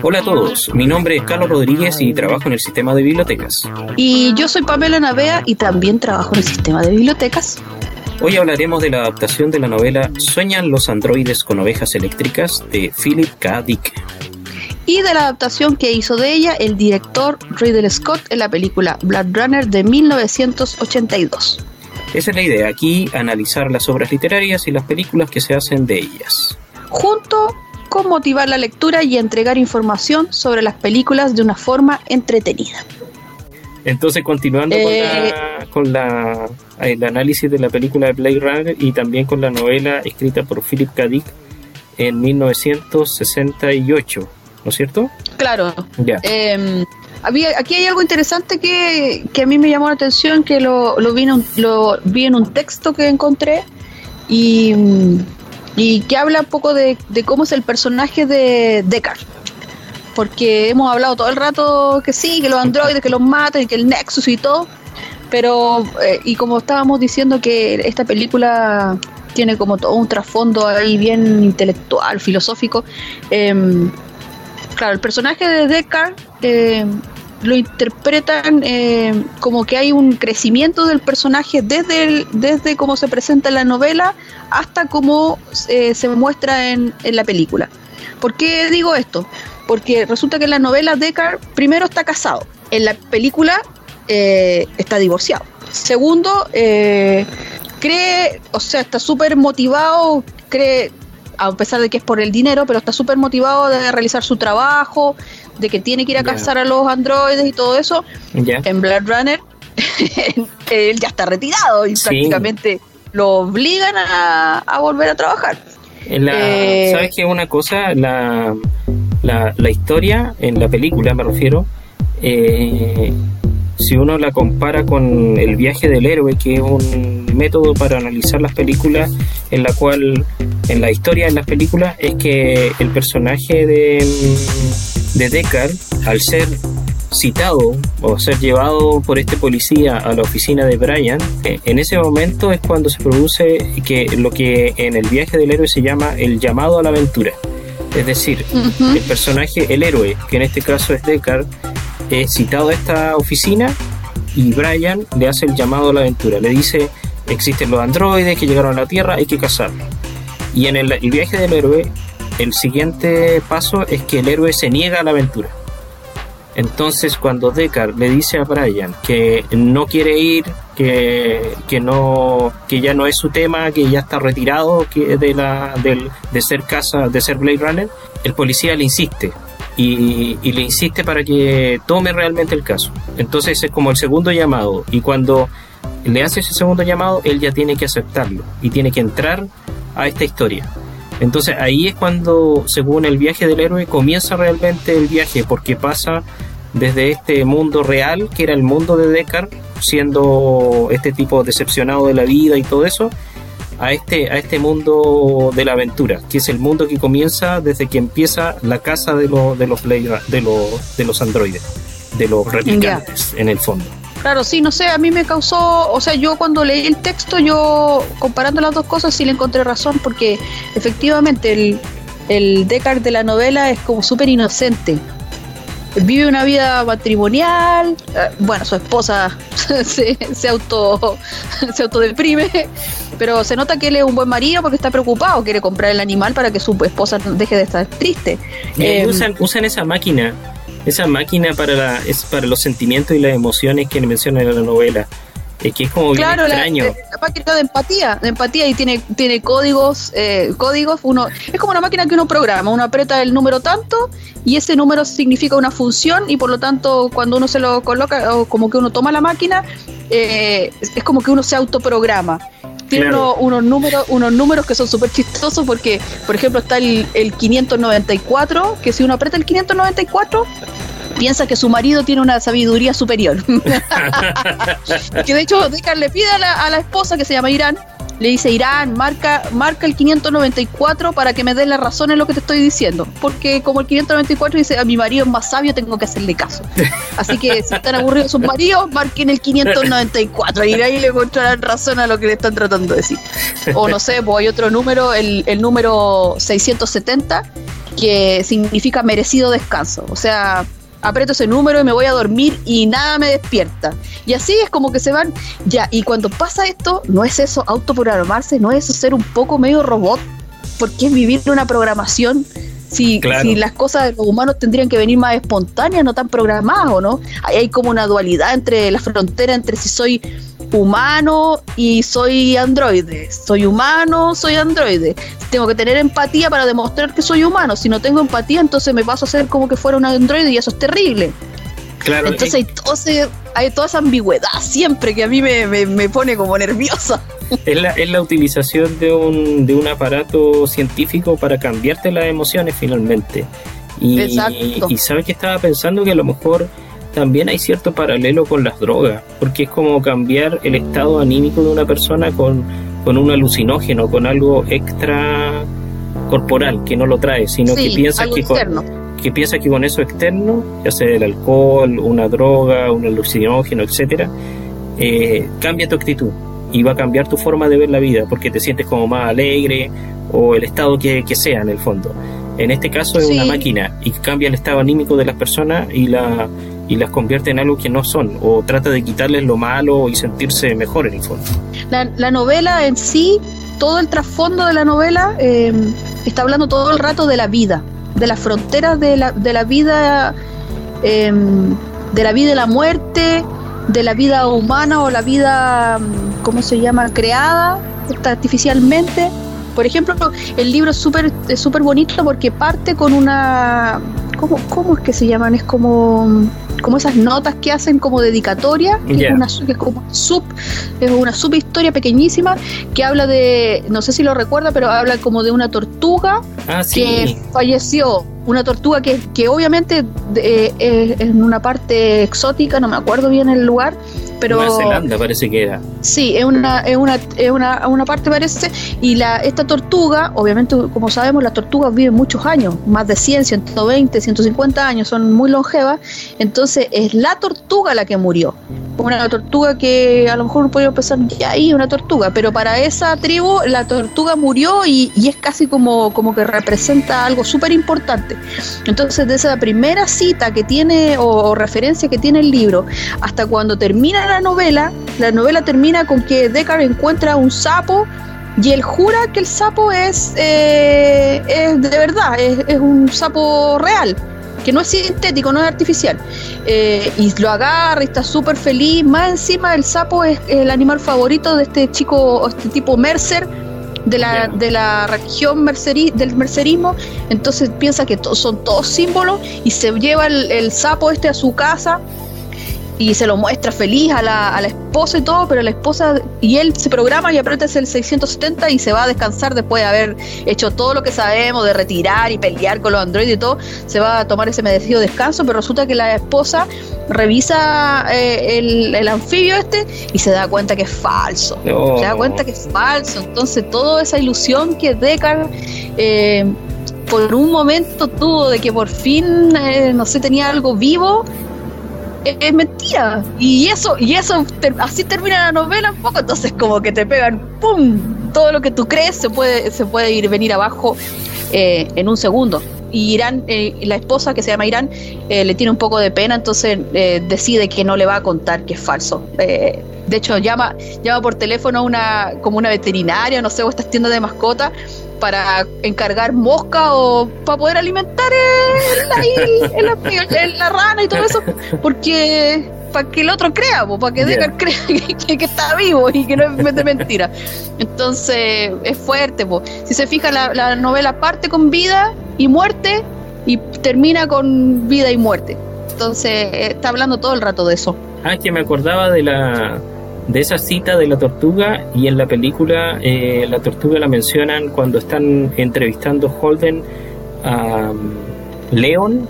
Hola a todos, mi nombre es Carlos Rodríguez y trabajo en el sistema de bibliotecas. Y yo soy Pamela Navea y también trabajo en el sistema de bibliotecas. Hoy hablaremos de la adaptación de la novela Sueñan los androides con ovejas eléctricas de Philip K. Dick. Y de la adaptación que hizo de ella el director Ridley Scott en la película Blood Runner de 1982. Esa es la idea, aquí analizar las obras literarias y las películas que se hacen de ellas. Junto con motivar la lectura y entregar información sobre las películas de una forma entretenida. Entonces, continuando con, la, eh, el análisis de la película de Blade Runner y también con la novela escrita por Philip K. Dick en 1968, ¿no es cierto? Claro. Em, había, aquí hay algo interesante que, a mí me llamó la atención, que lo, lo, vi en un, lo vi en un texto que encontré y y que habla un poco de, cómo es el personaje de Deckard. Porque hemos hablado todo el rato que sí, que los androides, que los matan, y que el Nexus y todo, pero, eh, y como estábamos diciendo que esta película tiene como todo un trasfondo ahí bien intelectual, filosófico, em, claro, el personaje de Deckard eh, lo interpretan eh, como que hay un crecimiento del personaje desde, desde cómo se presenta en la novela hasta cómo eh, se muestra en, la película. ¿Por qué digo esto? Porque resulta que en la novela Deckard primero está casado, en la película eh, está divorciado. Segundo, cree, o sea, está súper motivado, cree, a pesar de que es por el dinero, pero está súper motivado de realizar su trabajo, de que tiene que ir a cazar a los androides y todo eso, en Blood Runner él ya está retirado y prácticamente lo obligan a, volver a trabajar. Eh, ¿Sabes qué? Una cosa, la, la, historia en la película, me refiero, eh, si uno la compara con el viaje del héroe, que es un método para analizar las películas, en la cual, en la historia de las películas, es que el personaje de de Deckard, al ser citado o ser llevado por este policía a la oficina de Brian, eh, en ese momento es cuando se produce que lo que en el viaje del héroe se llama el llamado a la aventura. Es decir, el personaje, el héroe, que en este caso es Deckard, es citado a esta oficina y Brian le hace el llamado a la aventura. Le dice, existen los androides que llegaron a la Tierra, hay que cazarlos. Y en el viaje del héroe, el siguiente paso es que el héroe se niega a la aventura. Entonces cuando Deckard le dice a Brian que no quiere ir, que, no, que ya no es su tema, que ya está retirado que de, la, de, ser casa, de ser Blade Runner, el policía le insiste. Y, le insiste para que tome realmente el caso. Entonces es como el segundo llamado. Y cuando le hace ese segundo llamado, él ya tiene que aceptarlo y tiene que entrar a esta historia. Entonces ahí es cuando, según el viaje del héroe, comienza realmente el viaje, porque pasa desde este mundo real, que era el mundo de Deckard, siendo este tipo decepcionado de la vida y todo eso, a este, a este mundo de la aventura, que es el mundo que comienza desde que empieza la casa de, de, los, de, los, de los androides, de los replicantes, en el fondo. Claro, sí, no sé, a mí me causó, o sea, yo cuando leí el texto, yo comparando las dos cosas sí le encontré razón, porque efectivamente el, el Deckard de la novela es como súper inocente. Vive una vida matrimonial, eh, bueno, su esposa se, se, auto, se autodeprime, pero se nota que él es un buen marido porque está preocupado, quiere comprar el animal para que su esposa deje de estar triste. Eh, usan, usan esa máquina esa máquina para, la, es para los sentimientos y las emociones que menciona en la novela. Es que es como claro, extraño. La, la, máquina de empatía, de empatía y tiene, tiene códigos, eh, códigos, uno, es como una máquina que uno programa, uno aprieta el número tanto y ese número significa una función y por lo tanto cuando uno se lo coloca o como que uno toma la máquina, eh, es como que uno se autoprograma tiene unos, números, unos números que son súper chistosos porque, por ejemplo, está el, el, 594, que si uno aprieta el 594, piensa que su marido tiene una sabiduría superior. que de hecho Deckard le pide a la, a la esposa que se llama Irán le dice Irán, marca, marca el 594 para que me dé la razón en lo que te estoy diciendo. Porque como el 594 dice, a mi marido es más sabio, tengo que hacerle caso. Así que si están aburridos sus maridos, marquen el 594 y ahí le encontrarán razón a lo que le están tratando de decir. O no sé, pues hay otro número, el, el número 670, que significa merecido descanso. O sea, aprieto ese número y me voy a dormir y nada me despierta. Y así es como que se van, ya, y cuando pasa esto, no es eso autoprogramarse, no es eso ser un poco medio robot, porque es vivir una programación. Si, si las cosas de los humanos tendrían que venir más espontáneas, no tan programadas, ¿o no? Ahí hay como una dualidad entre la frontera entre si soy humano y soy androide. Soy humano, soy androide. Tengo que tener empatía para demostrar que soy humano. Si no tengo empatía, entonces me paso a hacer como que fuera un androide y eso es terrible. Claro, entonces hay, todo hay toda esa ambigüedad siempre que a mí me, pone como nerviosa. Es la, es la utilización de un, de un aparato científico para cambiarte las emociones finalmente. Y, y sabes que estaba pensando que a lo mejor también hay cierto paralelo con las drogas, porque es como cambiar el estado anímico de una persona con, con un alucinógeno, con algo extra corporal que no lo trae, sino que piensa que con, que piensa que con eso externo, ya sea el alcohol, una droga, un alucinógeno, etcétera, eh, cambia tu actitud y va a cambiar tu forma de ver la vida, porque te sientes como más alegre o el estado que, que sea en el fondo. En este caso es una máquina y cambia el estado anímico de las personas y la y las convierte en algo que no son o trata de quitarles lo malo y sentirse mejor en el fondo. La, novela en sí, todo el trasfondo de la novela eh, está hablando todo el rato de la vida, de las fronteras de la, de la vida, eh, de la vida y la muerte, de la vida humana o la vida, ¿cómo se llama?, creada artificialmente. Por ejemplo, el libro es súper bonito porque parte con una... ¿cómo, ¿Cómo es que se llaman? Es como como esas notas que hacen como dedicatoria, que es una que es como sub, es una subhistoria pequeñísima que habla de, no sé si lo recuerda, pero habla como de una tortuga ah, que falleció. Una tortuga que, que obviamente eh, es en una parte exótica, no me acuerdo bien el lugar, pero... Nueva Zelanda parece que era. Sí, es una, es una, es una, una parte parece, y la, esta tortuga, obviamente como sabemos, las tortugas viven muchos años, más de 100, 120, 150 años, son muy longevas, entonces es la tortuga la que murió una tortuga que a lo mejor podría pensar, ya ahí una tortuga, pero para esa tribu la tortuga murió y, es casi como, como que representa algo súper importante. Entonces, de esa primera cita que tiene o, referencia que tiene el libro, hasta cuando termina la novela, la novela termina con que Deckard encuentra un sapo y él jura que el sapo es, eh, es de verdad, es, es un sapo real que no es sintético, no es artificial. Eh, y lo agarra y está súper feliz. Más encima el sapo es el animal favorito de este chico, este tipo Mercer, de la, de la religión del mercerismo, entonces piensa que son todos símbolos y se lleva el, sapo este a su casa y se lo muestra feliz a la, a la, esposa y todo, pero la esposa y él se programa y aprieta el 670 y se va a descansar después de haber hecho todo lo que sabemos de retirar y pelear con los androides y todo, se va a tomar ese merecido descanso, pero resulta que la esposa revisa eh, el, anfibio este y se da cuenta que es falso, se da cuenta que es falso, entonces toda esa ilusión que Deckard eh, por un momento tuvo de que por fin, eh, no sé, tenía algo vivo, es mentira. Y eso, y eso así termina la novela un poco, entonces como que te pegan, ¡pum! Todo lo que tú crees se puede, se puede ir venir abajo eh, en un segundo. Y Irán, eh, la esposa que se llama Irán, eh, le tiene un poco de pena, entonces decide que no le va a contar que es falso. de hecho, llama, llama por teléfono a una, como una veterinaria, no sé, o estas tiendas de mascotas, para encargar mosca o para poder alimentar el, el, la, rana y todo eso, porque para que el otro crea, para que Deckard crea que, está vivo y que no es de mentira. Entonces es fuerte. Si se fija, la, la novela parte con vida y muerte y termina con vida y muerte. Entonces está hablando todo el rato de eso. Ah, que me acordaba de la de esa cita de la tortuga y en la película eh, la tortuga la mencionan cuando están entrevistando Holden a um, Leon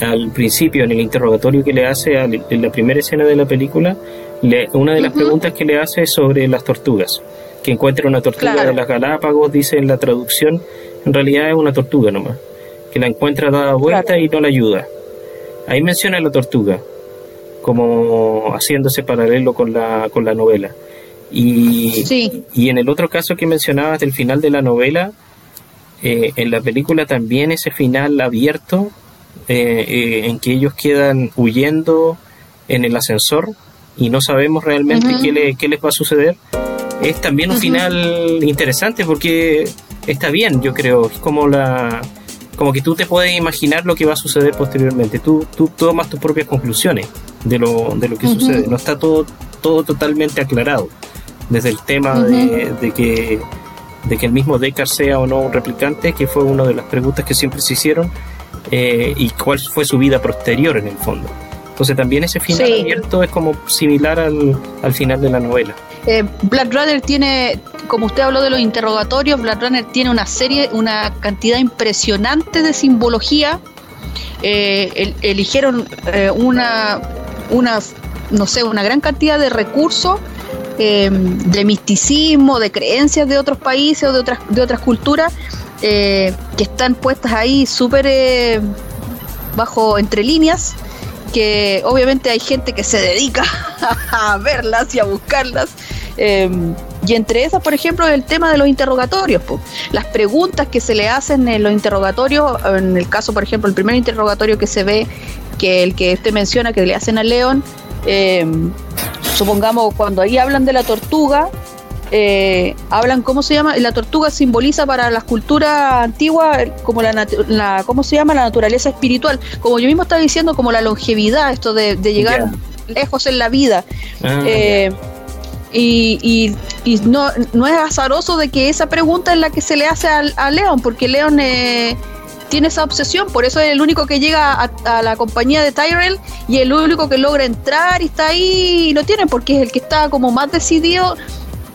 al principio, en el interrogatorio que le hace en la primera escena de la película, una de las preguntas que le hace es sobre las tortugas. Que encuentra una tortuga de las Galápagos, dice en la traducción, en realidad es una tortuga nomás. Que la encuentra dada vuelta y no la ayuda. Ahí menciona la tortuga, como haciéndose paralelo con la, con la novela. Y, y en el otro caso que mencionabas del final de la novela, eh, en la película también ese final abierto, eh, eh, en que ellos quedan huyendo en el ascensor y no sabemos realmente qué, qué, les va a suceder, es también un final interesante porque está bien, yo creo, es como la como que tú te puedes imaginar lo que va a suceder posteriormente, tú, tú tomas tus propias conclusiones de lo, de lo que sucede, no está todo, todo totalmente aclarado, desde el tema de, de que de que el mismo Deckard sea o no un replicante, que fue una de las preguntas que siempre se hicieron, eh, y cuál fue su vida posterior en el fondo. Entonces también ese final abierto es como similar al, al final de la novela. Eh, Black Runner tiene, como usted habló de los interrogatorios, Black Runner tiene una serie, una cantidad impresionante de simbología. Eh, eligieron una, una, no sé, una gran cantidad de recursos Em, de misticismo, de creencias de otros países o de otras, de otras culturas eh, que están puestas ahí súper eh, bajo entre líneas que obviamente hay gente que se dedica a verlas y a buscarlas. Em, y entre esas, por ejemplo, el tema de los interrogatorios. Las preguntas que se le hacen en los interrogatorios, en el caso, por ejemplo, el primer interrogatorio que se ve, que el que usted menciona, que le hacen a León, eh, supongamos cuando ahí hablan de la tortuga, eh, hablan cómo se llama, la tortuga simboliza para las culturas antiguas como la, cómo se llama la naturaleza espiritual, como yo mismo estaba diciendo, como la longevidad, esto de, llegar lejos en la vida. Ah, eh, y, y, no, no es azaroso de que esa pregunta es la que se le hace a, a León, porque León eh, tiene esa obsesión, por eso es el único que llega a, la compañía de Tyrell y el único que logra entrar y está ahí y lo tiene, porque es el que está como más decidido.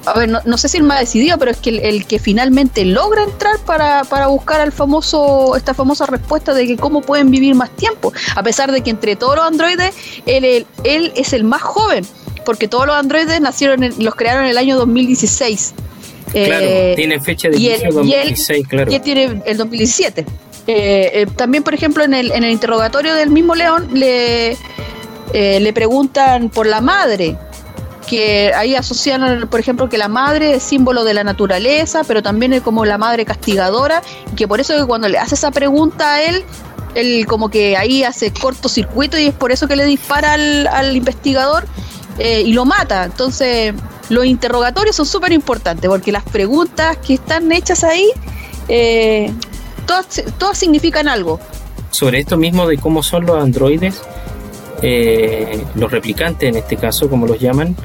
A ver, no, sé si el más decidido, pero es que el, que finalmente logra entrar para, para, buscar al famoso, esta famosa respuesta de que cómo pueden vivir más tiempo, a pesar de que entre todos los androides, él, él, es el más joven, porque todos los androides nacieron, los crearon en el año 2016. Claro, eh, tiene fecha de inicio 2016, claro. Y tiene el 2017. Eh, eh, también, por ejemplo, en el, en el interrogatorio del mismo León le, eh, le preguntan por la madre, que ahí asocian, por ejemplo, que la madre es símbolo de la naturaleza, pero también es como la madre castigadora, y que por eso que cuando le hace esa pregunta a él, él como que ahí hace cortocircuito y es por eso que le dispara al, investigador y lo mata. Entonces, los interrogatorios son súper importantes porque las preguntas que están hechas ahí eh, todas, significan algo. Sobre esto mismo de cómo son los androides, eh, los replicantes en este caso, como los llaman,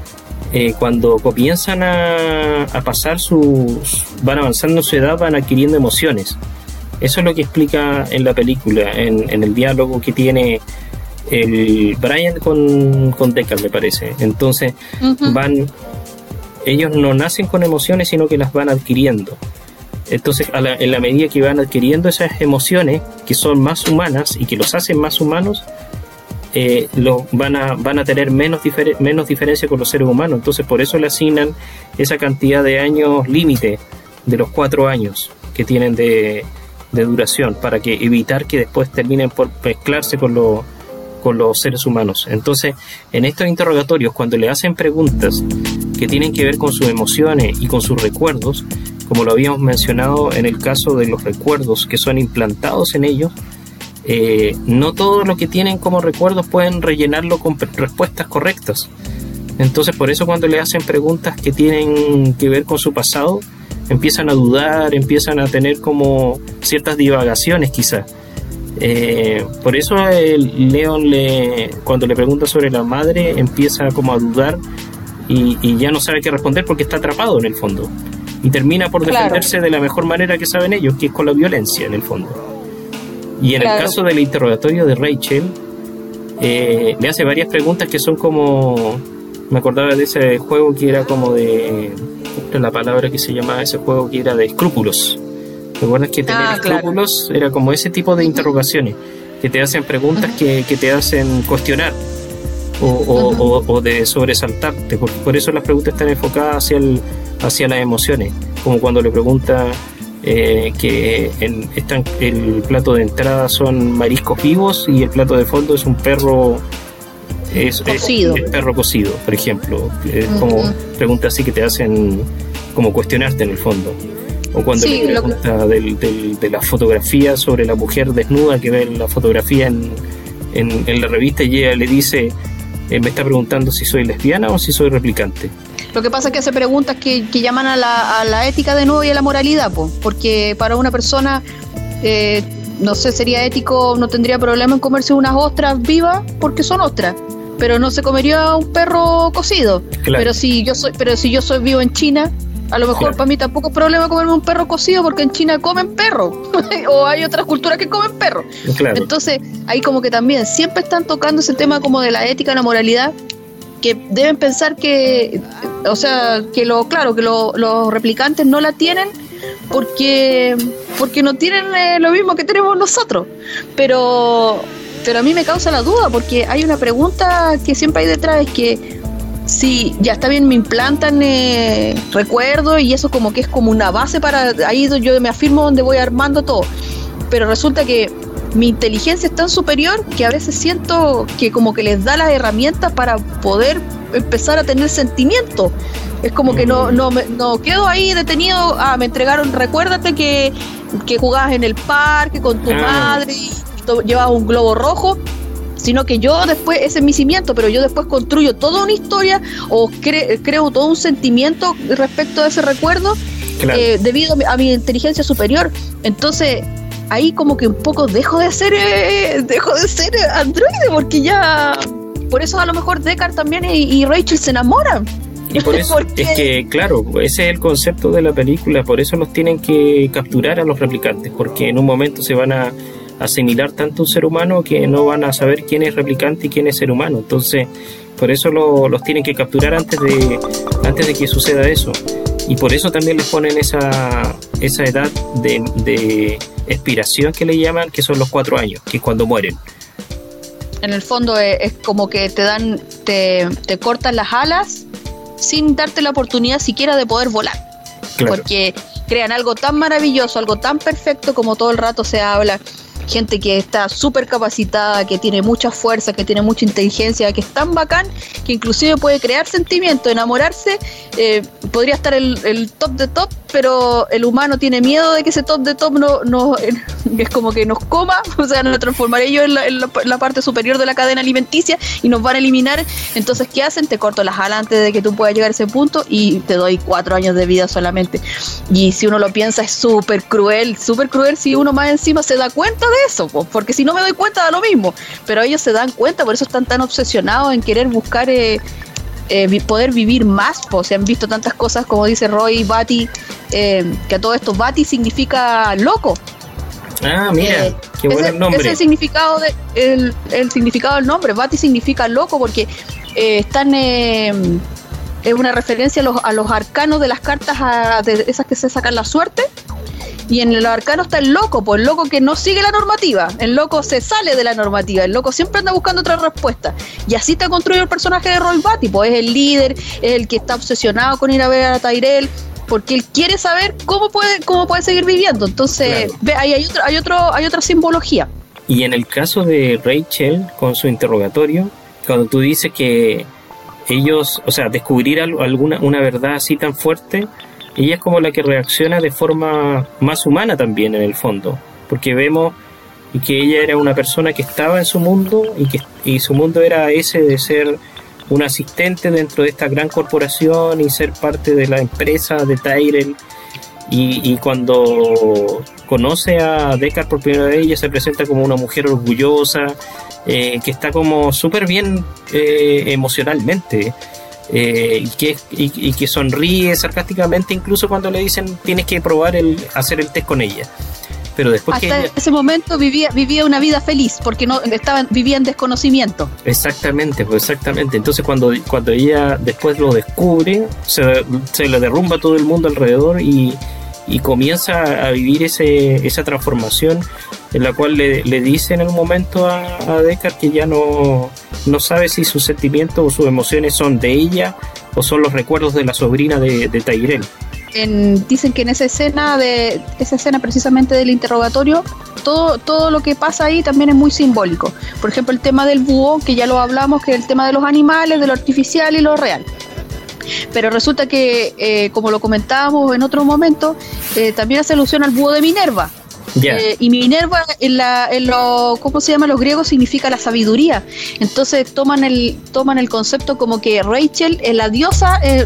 eh, cuando comienzan a, pasar sus. van avanzando su edad, van adquiriendo emociones. Eso es lo que explica en la película, en, el diálogo que tiene el Brian con, con Deckard, me parece. Entonces, van. Ellos no nacen con emociones, sino que las van adquiriendo. Entonces, en la medida que van adquiriendo esas emociones que son más humanas y que los hacen más humanos, eh, van, a, van a tener menos, menos diferencia con los seres humanos. Entonces, por eso le asignan esa cantidad de años límite de los cuatro años que tienen de, duración para que evitar que después terminen por mezclarse con, con los seres humanos. Entonces, en estos interrogatorios, cuando le hacen preguntas que tienen que ver con sus emociones y con sus recuerdos, como lo habíamos mencionado en el caso de los recuerdos que son implantados en ellos, eh, no todo lo que tienen como recuerdos pueden rellenarlo con respuestas correctas. Entonces por eso cuando le hacen preguntas que tienen que ver con su pasado, empiezan a dudar, empiezan a tener como ciertas divagaciones quizás. Eh, por eso León le, cuando le pregunta sobre la madre empieza como a dudar y, y ya no sabe qué responder porque está atrapado en el fondo y termina por defenderse de la mejor manera que saben ellos, que es con la violencia en el fondo. Y en el caso del interrogatorio de Rachel, eh, le hace varias preguntas que son como. Me acordaba de ese juego que era como de. La palabra que se llamaba ese juego que era de escrúpulos. ¿Te acuerdas que tener ah, escrúpulos era como ese tipo de interrogaciones? que te hacen preguntas que, que, te hacen cuestionar o, o, de sobresaltarte. Por, por, eso las preguntas están enfocadas hacia, el, hacia las emociones, como cuando le pregunta eh, que el, están, el plato de entrada son mariscos vivos y el plato de fondo es un perro es, cocido. perro cocido, por ejemplo. Es como preguntas así que te hacen como cuestionarte en el fondo. O cuando le pregunta de la fotografía sobre la mujer desnuda que ve la fotografía en, en, la revista y ella le dice, eh, me está preguntando si soy lesbiana o si soy replicante. Lo que pasa es que hace preguntas que, que llaman a la, a la, ética de nuevo y a la moralidad, porque para una persona, eh, no sé, sería ético, no tendría problema en comerse unas ostras vivas porque son ostras pero no se comería un perro cocido. Pero si yo soy, pero si yo soy vivo en China, a lo mejor para mí tampoco es problema comerme un perro cocido porque en China comen perro o hay otras culturas que comen perro. Entonces, ahí como que también siempre están tocando ese tema como de la ética, la moralidad, que deben pensar que, o sea, que lo, claro, que los replicantes no la tienen porque, porque no tienen eh, lo mismo que tenemos nosotros. Pero, pero a mí me causa la duda porque hay una pregunta que siempre hay detrás, es que Sí, ya está bien, me implantan eh, recuerdos y eso como que es como una base para ahí yo me afirmo donde voy armando todo. Pero resulta que mi inteligencia es tan superior que a veces siento que como que les da las herramientas para poder empezar a tener sentimiento. Es como que no, no, no quedo ahí detenido, ah, me entregaron, recuérdate que, que jugabas en el parque con tu ah. madre y llevabas un globo rojo sino que yo después, ese es mi cimiento, pero yo después construyo toda una historia o creo todo un sentimiento respecto a ese recuerdo eh, debido a mi, inteligencia superior. Entonces, ahí como que un poco dejo de ser, eh, dejo de ser androide, porque ya, por eso a lo mejor Deckard también y, Rachel se enamoran. Y por eso es que, claro, ese es el concepto de la película, por eso los tienen que capturar a los replicantes, porque en un momento se van a asimilar tanto un ser humano que no van a saber quién es replicante y quién es ser humano. Entonces, por eso los tienen que capturar antes de, antes de que suceda eso. Y por eso también les ponen esa, esa edad de, de expiración que le llaman, que son los cuatro años, que es cuando mueren. En el fondo es, como que te dan, te, te cortan las alas sin darte la oportunidad siquiera de poder volar. Porque crean algo tan maravilloso, algo tan perfecto como todo el rato se habla gente que está súper capacitada, que tiene mucha fuerza, que tiene mucha inteligencia, que es tan bacán que inclusive puede crear sentimiento, enamorarse, eh, podría estar el, el, top de top, pero el humano tiene miedo de que ese top de top no, no es como que nos coma, o sea, nos transformaré yo en la, parte superior de la cadena alimenticia y nos van a eliminar. Entonces, ¿qué hacen? Te corto las alas antes de que tú puedas llegar a ese punto y te doy cuatro años de vida solamente. Y si uno lo piensa, es súper cruel, súper cruel si uno más encima se da cuenta de eso, porque si no me doy cuenta da lo mismo. Pero ellos se dan cuenta, por eso están tan obsesionados en querer buscar eh, eh, poder vivir más. Pues se han visto tantas cosas, como dice Roy Bati, eh, que a todo esto Bati significa loco. Ah, mira, qué buen nombre. Ese es el significado, de, el, significado del nombre. Bati significa loco porque están es una referencia a los, a los arcanos de las cartas de esas que se sacan la suerte y en el arcano está el loco, pues el loco que no sigue la normativa. El loco se sale de la normativa. El loco siempre anda buscando otra respuesta. Y así está construido el personaje de Roy Batty, pues es el líder, es el que está obsesionado con ir a ver a Tyrell porque él quiere saber cómo puede cómo puede seguir viviendo. Entonces, ve, ahí hay otro, hay otro hay otra simbología. Y en el caso de Rachel con su interrogatorio, cuando tú dices que ellos, o sea, descubrir alguna una verdad así tan fuerte, ella es como la que reacciona de forma más humana también en el fondo, porque vemos que ella era una persona que estaba en su mundo y que y su mundo era ese de ser un asistente dentro de esta gran corporación y ser parte de la empresa de Tyrell. Y, cuando conoce a Deckard por primera vez ella se presenta como una mujer orgullosa eh, que está como súper bien eh, emocionalmente eh, y, que, y, que sonríe sarcásticamente incluso cuando le dicen tienes que probar el hacer el test con ella pero después hasta ese momento vivía vivía una vida feliz porque no estaban vivía en desconocimiento. Exactamente pues exactamente. Entonces cuando cuando ella después lo descubre se, se le derrumba todo el mundo alrededor y, y comienza a vivir ese, esa transformación en la cual le, dice en un momento a, a Deckard que ya no, no sabe si sus sentimientos o sus emociones son de ella o son los recuerdos de la sobrina de, de Tyrell. dicen que en esa escena de esa escena precisamente del interrogatorio todo todo lo que pasa ahí también es muy simbólico por ejemplo el tema del búho que ya lo hablamos que es el tema de los animales de lo artificial y lo real pero resulta que eh, como lo comentábamos en otro momento eh, también hace alusión al búho de Minerva eh, y Minerva en, la, en lo, ¿cómo se llama? Los griegos significa la sabiduría. Entonces toman el, toman el concepto como que Rachel, es la diosa, eh,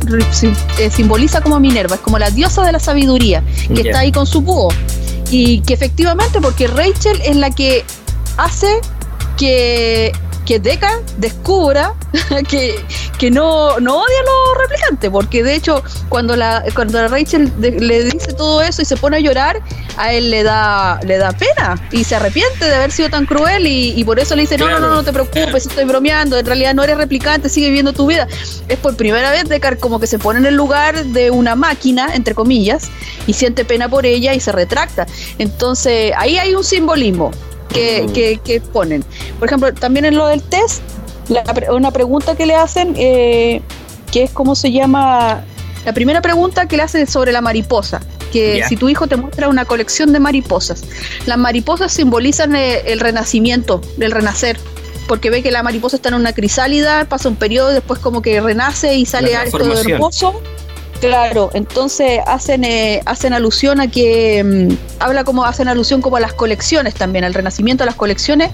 eh, simboliza como Minerva, es como la diosa de la sabiduría, que está ahí con su búho. Y que efectivamente, porque Rachel es la que hace que que Deckard descubra que, que no, no odia a los replicantes, porque de hecho cuando la cuando Rachel le dice todo eso y se pone a llorar, a él le da le da pena y se arrepiente de haber sido tan cruel y, por eso le dice, no, no, no, no te preocupes, estoy bromeando, en realidad no eres replicante, sigue viviendo tu vida. Es por primera vez Deckard como que se pone en el lugar de una máquina, entre comillas, y siente pena por ella y se retracta. Entonces ahí hay un simbolismo que, que, ponen. Por ejemplo, también en lo del test, una pregunta que le hacen, eh, que es cómo se llama, la primera pregunta que le hacen es sobre la mariposa, que si tu hijo te muestra una colección de mariposas, las mariposas simbolizan eh, el, renacimiento, el renacer, porque ve que la mariposa está en una crisálida, pasa un periodo, después como que renace y sale algo hermoso Claro, entonces hacen eh, hacen alusión a que mm, habla como hacen alusión como a las colecciones también, al renacimiento de las colecciones.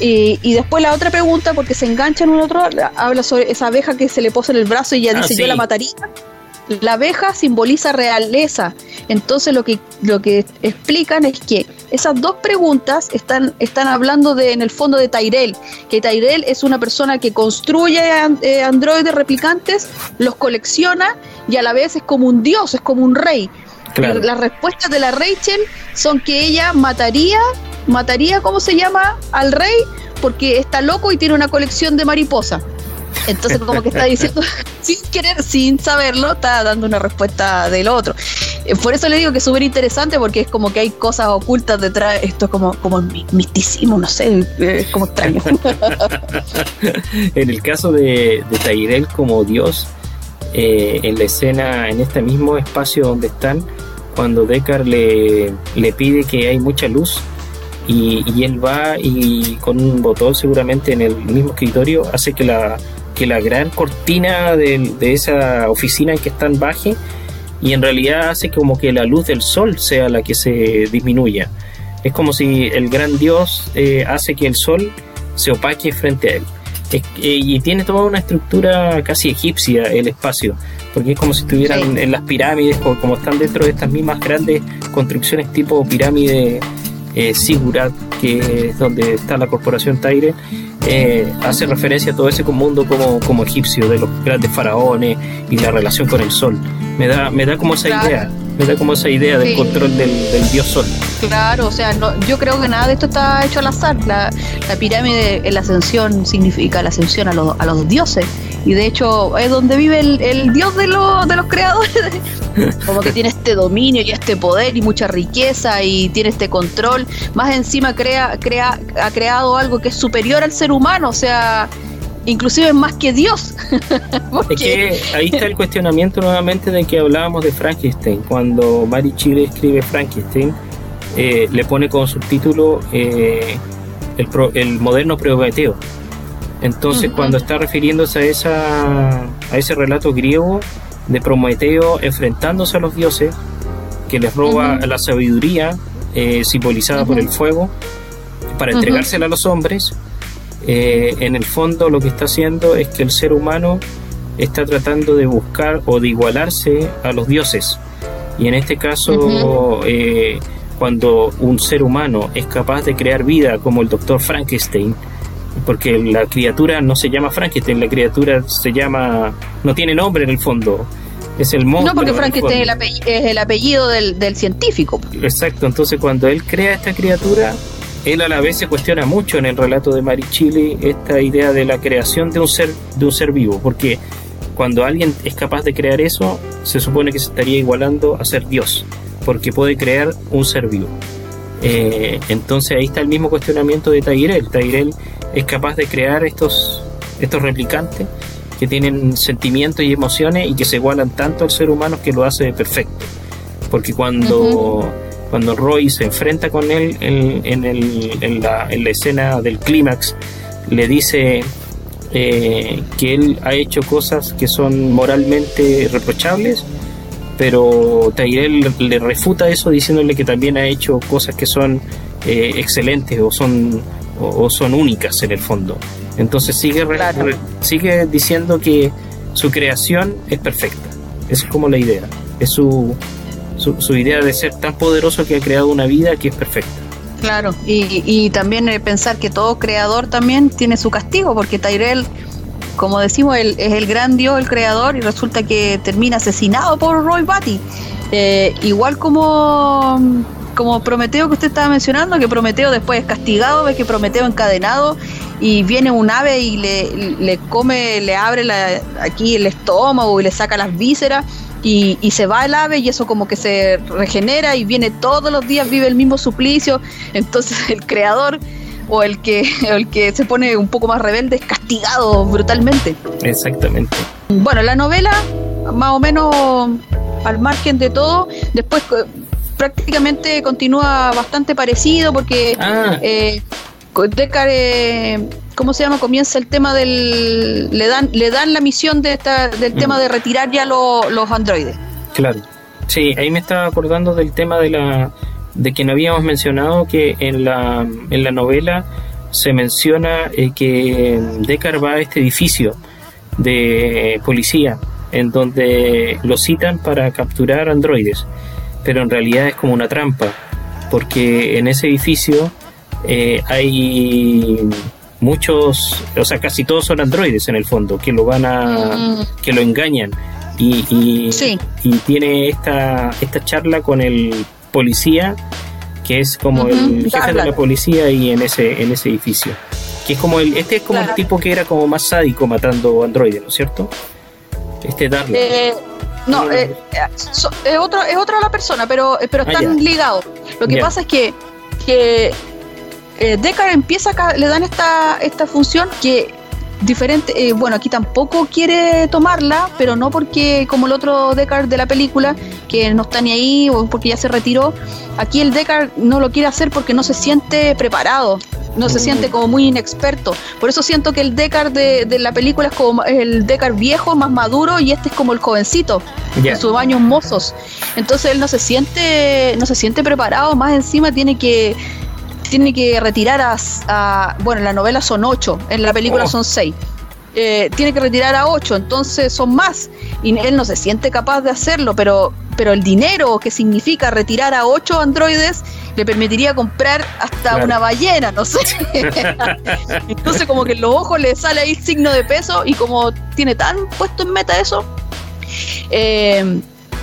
Y, y, después la otra pregunta porque se engancha en un otro habla sobre esa abeja que se le posa en el brazo y ya ah, dice yo la mataría la abeja simboliza realeza. Entonces lo que, lo que explican es que esas dos preguntas están, están hablando de, en el fondo de Tyrell, que Tyrell es una persona que construye eh, androides replicantes, los colecciona y a la vez es como un dios, es como un rey. Las respuestas de la Rachel son que ella mataría, mataría, ¿cómo se llama? Al rey porque está loco y tiene una colección de mariposas. Entonces como que está diciendo, sin querer, sin saberlo, está dando una respuesta del otro. Eh, por eso le digo que es súper interesante porque es como que hay cosas ocultas detrás, esto es como, como misticismo, no sé, es como extraño. en el caso de, de Tyrell como Dios, eh, en la escena, en este mismo espacio donde están, cuando Deckard le, pide que hay mucha luz, y, y, él va y con un botón seguramente en el mismo escritorio hace que la, que la gran cortina de, esa oficina en que están baje y en realidad hace como que la luz del sol sea la que se disminuya. Es como si el gran Dios eh, hace que el sol se opaque frente a él. Eh, y tiene toda una estructura casi egipcia el espacio, porque es como si estuvieran en las pirámides, o como están dentro de estas mismas grandes construcciones tipo pirámide eh, Sigurat, que es donde está la corporación Taire, eh, hace referencia a todo ese mundo como, como egipcio, de los grandes faraones y la relación con el sol. Me da, me da como esa idea, como esa idea del control del, dios sol. Claro, o sea, no, yo creo que nada de esto está hecho al azar. La, la pirámide en la ascensión significa la ascensión a los, a los dioses. Y de hecho es donde vive el, el dios de, los de los creadores. Como que tiene este dominio y este poder y mucha riqueza y tiene este control. Más encima crea, crea, ha creado algo que es superior al ser humano. O sea, inclusive más que Dios. es que ahí está el cuestionamiento nuevamente de que hablábamos de Frankenstein. Cuando Mary Chile escribe Frankenstein, eh, le pone como subtítulo eh, el, el, moderno Prometeo. Entonces, cuando está refiriéndose a, esa, a ese relato griego de Prometeo enfrentándose a los dioses, que les roba la sabiduría eh, simbolizada por el fuego, para entregársela a los hombres, eh, en el fondo lo que está haciendo es que el ser humano está tratando de buscar o de igualarse a los dioses. Y en este caso, eh, cuando un ser humano es capaz de crear vida como el doctor Frankenstein, porque la criatura no se llama Frankenstein, la criatura se llama, no tiene nombre en el fondo, es el monstruo. No, porque Frankenstein es el apellido, del, del científico. Exacto, entonces cuando él crea esta criatura, él a la vez se cuestiona mucho en el relato de Marichili esta idea de la creación de un ser de un ser vivo, porque cuando alguien es capaz de crear eso, se supone que se estaría igualando a ser Dios, porque puede crear un ser vivo. Eh, entonces ahí está el mismo cuestionamiento de Tyrell. Tyrell es capaz de crear estos, estos replicantes que tienen sentimientos y emociones y que se igualan tanto al ser humano que lo hace perfecto. Porque cuando, cuando Roy se enfrenta con él en, el, en, la, en la, escena del clímax, le dice eh, que él ha hecho cosas que son moralmente reprochables, pero Tyrell le refuta eso diciéndole que también ha hecho cosas que son eh, excelentes o son, o, son únicas en el fondo. Entonces sigue, sigue diciendo que su creación es perfecta. Esa es como la idea. Es su, su, idea de ser tan poderoso que ha creado una vida que es perfecta. Claro, y, y también eh, pensar que todo creador también tiene su castigo, porque Tyrell, como decimos, él, es el gran dios, el creador, y resulta que termina asesinado por Roy Batty. Eh, igual como, como Prometeo que usted estaba mencionando, que Prometeo después es castigado, ves que Prometeo encadenado y viene un ave y le, le come, le abre la, aquí el estómago y le saca las vísceras y, se va el ave y eso como que se regenera y viene todos los días, vive el mismo suplicio. Entonces el creador o el que, el que se pone un poco más rebelde es castigado brutalmente. Exactamente. Bueno, la novela, más o menos al margen de todo, después eh, prácticamente continúa bastante parecido porque ah. eh, eh ¿cómo se llama? Comienza el tema del, le dan, le dan la misión de esta, del tema de retirar ya los androides. Claro, sí, ahí me estaba acordando del tema de la, de que no habíamos mencionado que en la, en la novela se menciona eh, que Deckard va a este edificio de policía en donde lo citan para capturar androides, pero en realidad es como una trampa, porque en ese edificio eh, hay muchos, o sea, casi todos son androides en el fondo, que lo van a, mm. que lo engañan. Y, y, y, tiene esta, esta charla con el policía, que es como el jefe de la policía y en ese, en ese edificio. Que es como el, este es como el tipo que era como más sádico matando androides, ¿no es cierto? Este Darla. Eh, no, eh, es, otro, es otra la persona, pero, pero ah, están ligados. Lo que pasa es que, que eh, empieza acá, le dan esta, esta función que diferente, eh, bueno, aquí tampoco quiere tomarla, pero no porque como el otro Deckard de la película, que no está ni ahí o porque ya se retiró, aquí el Deckard no lo quiere hacer porque no se siente preparado, no se siente como muy inexperto. Por eso siento que el Deckard de, de la película es como el Deckard viejo, más maduro, y este es como el jovencito, en sus años mozos. Entonces él no se siente, no se siente preparado, más encima tiene que tiene que retirar a, bueno, en la novela son ocho, en la película oh. son seis. Eh, tiene que retirar a ocho, entonces son más. Y él no se siente capaz de hacerlo, pero, pero el dinero que significa retirar a ocho androides le permitiría comprar hasta una ballena, no sé. entonces como que en los ojos le sale ahí signo de peso y como tiene tan puesto en meta eso. Eh,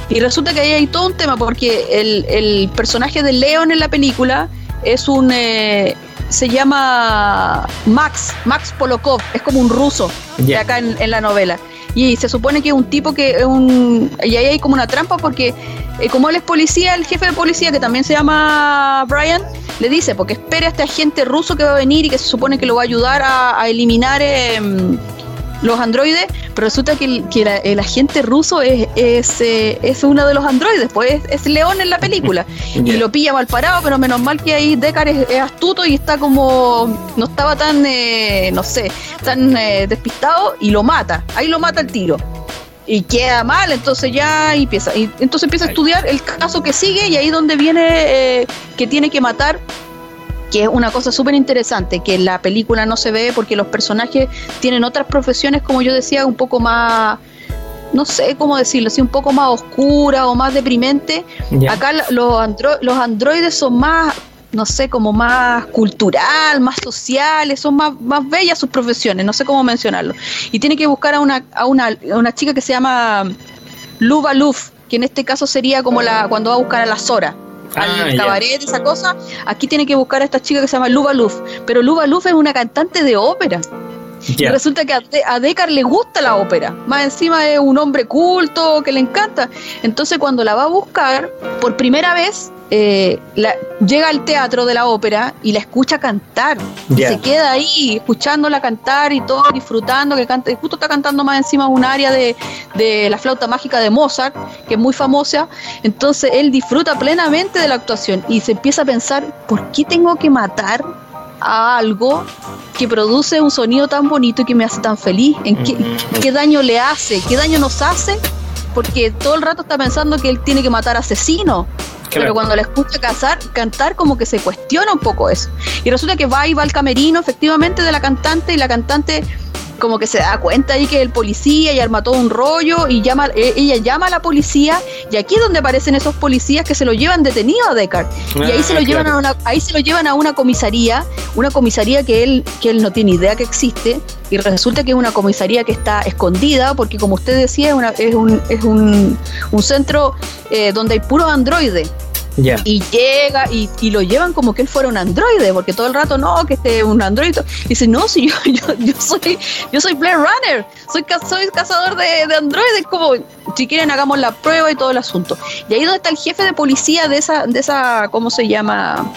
y resulta que ahí hay todo un tema porque el, el personaje de Leon en la película es un eh, se llama Max, Max Polokov, es como un ruso de acá en, la novela. Y se supone que es un tipo que es un. Y ahí hay como una trampa porque, eh, como él es policía, el jefe de policía, que también se llama Brian, le dice: porque espere a este agente ruso que va a venir y que se supone que lo va a ayudar a, eliminar. Em, los androides, pero resulta que el, agente ruso es, es, eh, es, uno de los androides, pues es, León en la película. Y lo pilla mal parado, pero menos mal que ahí Deckard es, astuto y está como. no estaba tan, eh, no sé, tan eh, despistado y lo mata. Ahí lo mata el tiro. Y queda mal, entonces ya empieza. Y entonces empieza a estudiar el caso que sigue y ahí donde viene que tiene que matar que es una cosa súper interesante, que en la película no se ve porque los personajes tienen otras profesiones, como yo decía, un poco más, no sé cómo decirlo, así un poco más oscura o más deprimente. Acá los, los androides son más, no sé, como más cultural, más sociales, son más, más bellas sus profesiones, no sé cómo mencionarlo. Y tiene que buscar a una, a una, a una chica que se llama Luba Luf, que en este caso sería como la cuando va a buscar a la Zora al ah, cabaret, esa cosa, aquí tiene que buscar a esta chica que se llama Luba Luf. Pero Luba Luf es una cantante de ópera. Y resulta que a, Deckard le gusta la ópera. Más encima es un hombre culto que le encanta. Entonces cuando la va a buscar, por primera vez, eh, llega al teatro de la ópera y la escucha cantar. Y se queda ahí escuchándola cantar y todo, disfrutando, que canta, justo está cantando más encima un área de, de la flauta mágica de Mozart, que es muy famosa. Entonces él disfruta plenamente de la actuación y se empieza a pensar, ¿por qué tengo que matar a algo que produce un sonido tan bonito y que me hace tan feliz? ¿En qué, mm. qué daño le hace? ¿Qué daño nos hace? Porque todo el rato está pensando que él tiene que matar asesinos. Pero cuando le escucha cazar, cantar, como que se cuestiona un poco eso. Y resulta que va y va al camerino, efectivamente, de la cantante, y la cantante como que se da cuenta ahí que el policía y arma todo un rollo y llama e, ella llama a la policía y aquí es donde aparecen esos policías que se lo llevan detenido a Deckard. Y ahí se lo ah, llevan a una ahí se lo llevan a una comisaría una comisaría que él que él no tiene idea que existe y resulta que es una comisaría que está escondida porque como usted decía es, una, es, un, es un, un centro eh, donde hay puros androides y llega y, lo llevan como que él fuera un androide, porque todo el rato no, que esté un androide. dice, no, si yo, yo, soy, yo soy Blade Runner, soy, soy cazador de, de androides, como si quieren hagamos la prueba y todo el asunto. Y ahí donde está el jefe de policía de esa, de esa, ¿cómo se llama?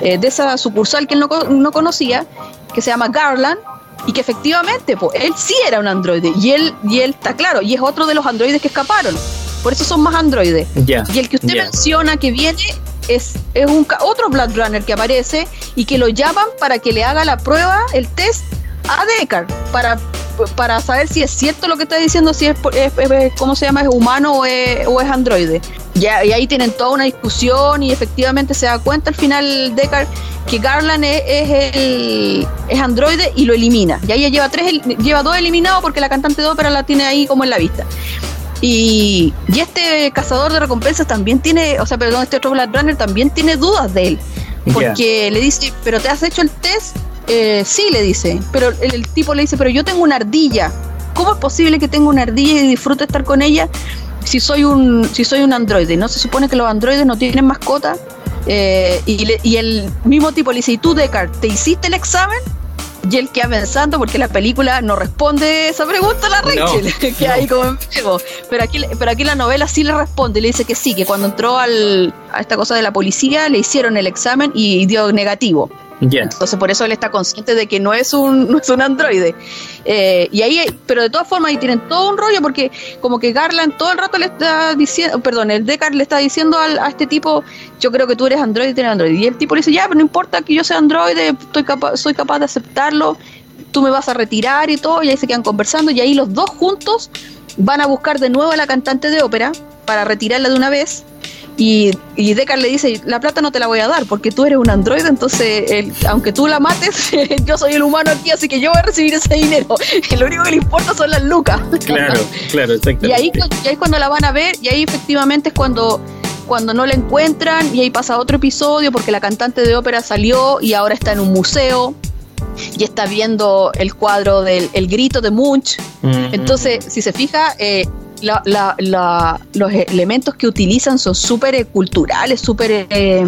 Eh, de esa sucursal que él no, no conocía, que se llama Garland, y que efectivamente, pues, él sí era un androide, y él, y él está claro, y es otro de los androides que escaparon. Por eso son más androides. Y el que usted menciona que viene es, es un otro Blood Runner que aparece y que lo llaman para que le haga la prueba, el test a Deckard, para, para saber si es cierto lo que está diciendo, si es, ¿cómo se llama? ¿Es humano o es, o es androide? Ya, y ahí tienen toda una discusión y efectivamente se da cuenta al final Deckard que Garland es, el es androide y lo elimina. Y ahí lleva tres lleva dos eliminados porque la cantante de ópera la tiene ahí como en la vista. Y, este cazador de recompensas también tiene, o sea, perdón, este otro Black Runner también tiene dudas de él. Porque le dice, ¿pero te has hecho el test? Eh, sí, le dice. Pero el, tipo le dice, pero yo tengo una ardilla. ¿Cómo es posible que tenga una ardilla y disfrute estar con ella si soy un, si soy un androide? ¿No se supone que los androides no tienen mascota? Eh, y, y, el mismo tipo le dice, ¿y tú, Descartes, te hiciste el examen? Y él queda pensando porque la película no responde esa pregunta a la Rachel, que hay como en Pero aquí, pero aquí la novela sí le responde, le dice que sí, que cuando entró al, a esta cosa de la policía le hicieron el examen y dio negativo. Entonces por eso él está consciente de que no es un, no es un androide. Eh, y ahí, pero de todas formas ahí tienen todo un rollo porque como que Garland todo el rato le está diciendo, perdón, el Deckard le está diciendo a este tipo, yo creo que tú eres androide tienes androide. Y el tipo le dice, ya, pero no importa que yo sea androide, estoy capaz, soy capaz de aceptarlo, tú me vas a retirar y todo, y ahí se quedan conversando y ahí los dos juntos van a buscar de nuevo a la cantante de ópera para retirarla de una vez y, y Deckard le dice, la plata no te la voy a dar porque tú eres un androide, entonces aunque tú la mates, yo soy el humano aquí, así que yo voy a recibir ese dinero. Lo único que le importa son las lucas. Claro, claro, exactamente. Y ahí, y ahí cuando la van a ver, y ahí efectivamente es cuando cuando no la encuentran y ahí pasa otro episodio porque la cantante de ópera salió y ahora está en un museo y está viendo el cuadro del el grito de Munch. Entonces, si se fija, eh, los elementos que utilizan son súper eh, culturales, súper eh,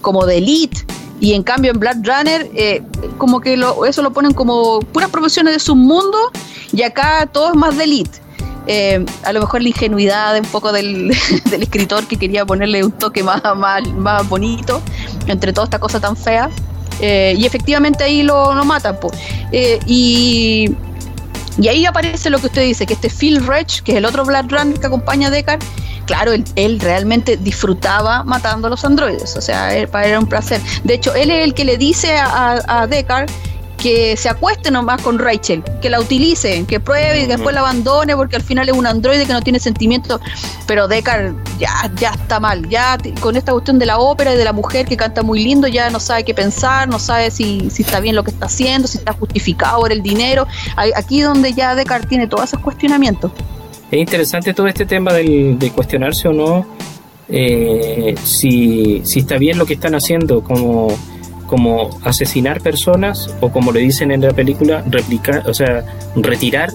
como de elite. Y en cambio en Black Runner, eh, como que eso lo ponen como puras profesiones de su mundo, y acá todo es más de elite. a lo mejor la ingenuidad un poco del, escritor que quería ponerle un toque más, más, más bonito entre toda esta cosa tan fea. y efectivamente ahí lo, lo matan. y y ahí aparece lo que usted dice, que este Phil Rech, que es el otro Black que acompaña a Deckard, claro, él, realmente disfrutaba matando a los androides, o sea, era un placer. De hecho, él es el que le dice a, a Deckard que se acueste nomás con Rachel, que la utilice, que pruebe y después la abandone porque al final es un androide que no tiene sentimientos. Pero Deckard ya, ya está mal, ya con esta cuestión de la ópera y de la mujer que canta muy lindo, ya no sabe qué pensar, no sabe si, si está bien lo que está haciendo, si está justificado por el dinero. Aquí donde ya Deckard tiene todos esos cuestionamientos. Es interesante todo este tema de cuestionarse o no eh, si, si está bien lo que están haciendo como como asesinar personas o como le dicen en la película, replicar, o sea, retirar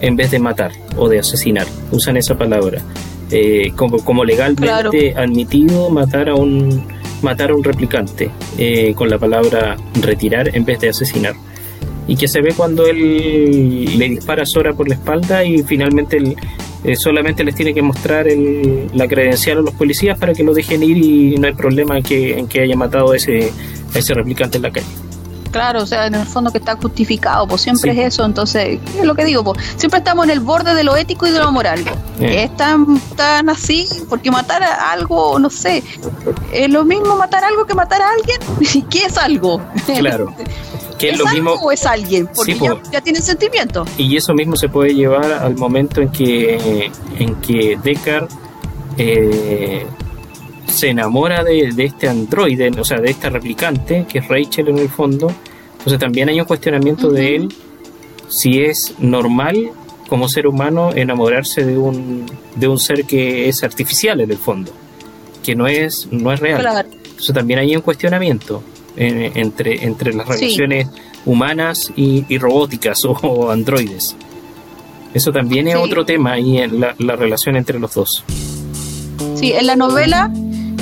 en vez de matar o de asesinar. Usan esa palabra. Eh, como, como legalmente admitido matar a un matar a un replicante eh, con la palabra retirar en vez de asesinar. y que se ve cuando él le dispara a Sora por la espalda y finalmente eh, solamente les tiene que mostrar la credencial a los policías para que lo dejen ir y no hay problema en que, en que haya matado a ese, a ese replicante en la calle. Claro, o sea, en el fondo que está justificado, pues siempre es eso, entonces, es lo que digo? Pues siempre estamos en el borde de lo ético y de lo moral. Es tan, tan así, porque matar a algo, no sé, es lo mismo matar algo que matar a alguien. ¿Qué es algo? Claro. Que es, lo algo mismo o es alguien? Porque ya, tiene sentimiento. Y eso mismo se puede llevar al momento en que, en que Deckard eh, se enamora de, este androide, o sea, de esta replicante, que es Rachel en el fondo. Entonces también hay un cuestionamiento de él si es normal como ser humano enamorarse de un, de un ser que es artificial en el fondo, que no es, no es real. Entonces también hay un cuestionamiento entre, entre las relaciones humanas y, robóticas o, androides. Eso también es otro tema ahí en la, la relación entre los dos. Sí, en la novela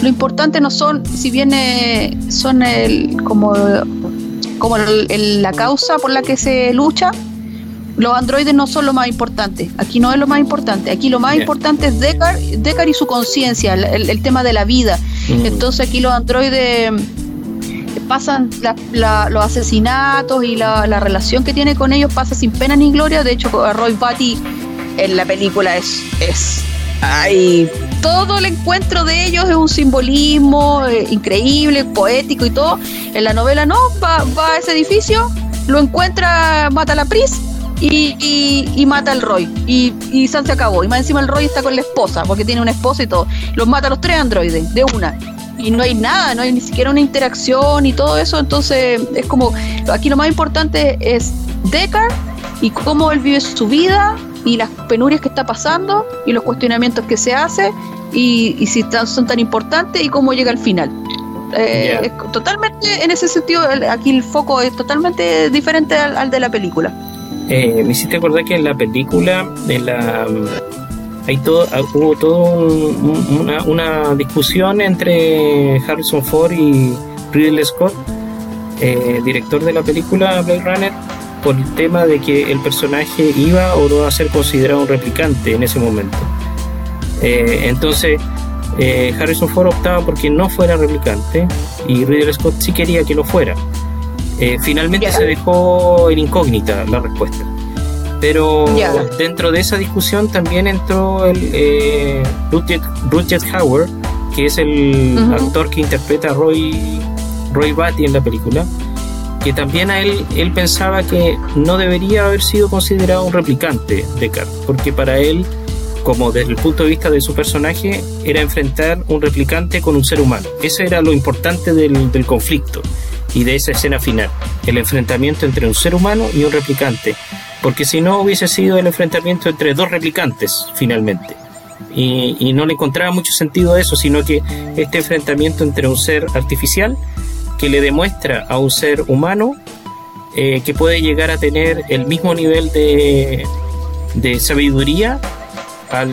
lo importante no son, si bien son el, como, como la causa por la que se lucha, los androides no son lo más importante. Aquí no es lo más importante. Aquí lo más importante es Deckard, y su conciencia, el, tema de la vida. Mm. Entonces aquí los androides pasan los asesinatos y la, relación que tiene con ellos pasa sin pena ni gloria. De hecho, Roy Batty en la película es, es hay todo el encuentro de ellos es un simbolismo eh, increíble, poético y todo. En la novela no, va, va a ese edificio, lo encuentra, mata a la Pris y, y, mata al Roy. Y, y San se acabó. Y más encima el Roy está con la esposa, porque tiene una esposa y todo. Los mata a los tres androides, de una. Y no hay nada, no hay ni siquiera una interacción y todo eso. Entonces es como, aquí lo más importante es Deckard y cómo él vive su vida y las penurias que está pasando y los cuestionamientos que se hace y, si son tan importantes y cómo llega al final. Eh, totalmente, en ese sentido, aquí el foco es totalmente diferente al, de la película. Eh, me hiciste acordar que en la película, de la hay todo, ah, hubo todo una, una, discusión entre Harrison Ford y Ridley Scott, eh, director de la película Blade Runner, por el tema de que el personaje iba o no iba a ser considerado un replicante en ese momento. Eh, entonces, eh, Harrison Ford optaba porque no fuera replicante y Ridley Scott sí quería que lo fuera. Eh, finalmente se dejó en incógnita la respuesta. Pero dentro de esa discusión también entró el eh, Rutger, Hauer, que es el actor que interpreta a Roy, Roy Batty en la película que también a él, él pensaba que no debería haber sido considerado un replicante Descartes, porque para él, como desde el punto de vista de su personaje, era enfrentar un replicante con un ser humano. Ese era lo importante del, del conflicto y de esa escena final, el enfrentamiento entre un ser humano y un replicante, porque si no hubiese sido el enfrentamiento entre dos replicantes finalmente. Y, no le encontraba mucho sentido a eso, sino que este enfrentamiento entre un ser artificial que le demuestra a un ser humano eh, que puede llegar a tener el mismo nivel de, de sabiduría al,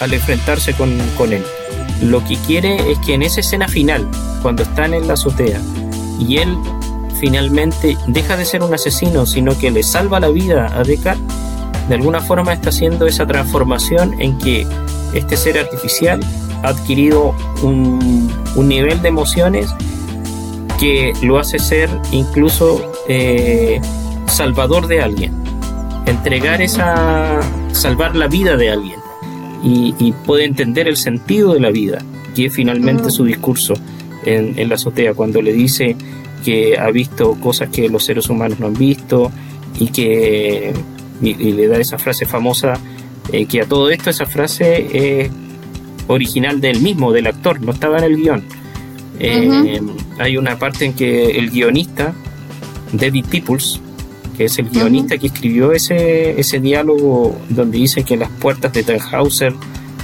al enfrentarse con, con, él. Lo que quiere es que en esa escena final, cuando están en la azotea, y él finalmente deja de ser un asesino, sino que le salva la vida a Deckard, de alguna forma está haciendo esa transformación en que este ser artificial adquirido un, nivel de emociones que lo hace ser incluso eh, salvador de alguien. Entregar esa. salvar la vida de alguien. Y, puede entender el sentido de la vida, que es finalmente su discurso en, la azotea, cuando le dice que ha visto cosas que los seres humanos no han visto y que y, le da esa frase famosa eh, que a todo esto esa frase es original del mismo, del actor, no estaba en el guion. Eh, hay una parte en que el guionista, David Peoples, que es el guionista que escribió ese, ese diálogo donde dice que las puertas de Tannhauser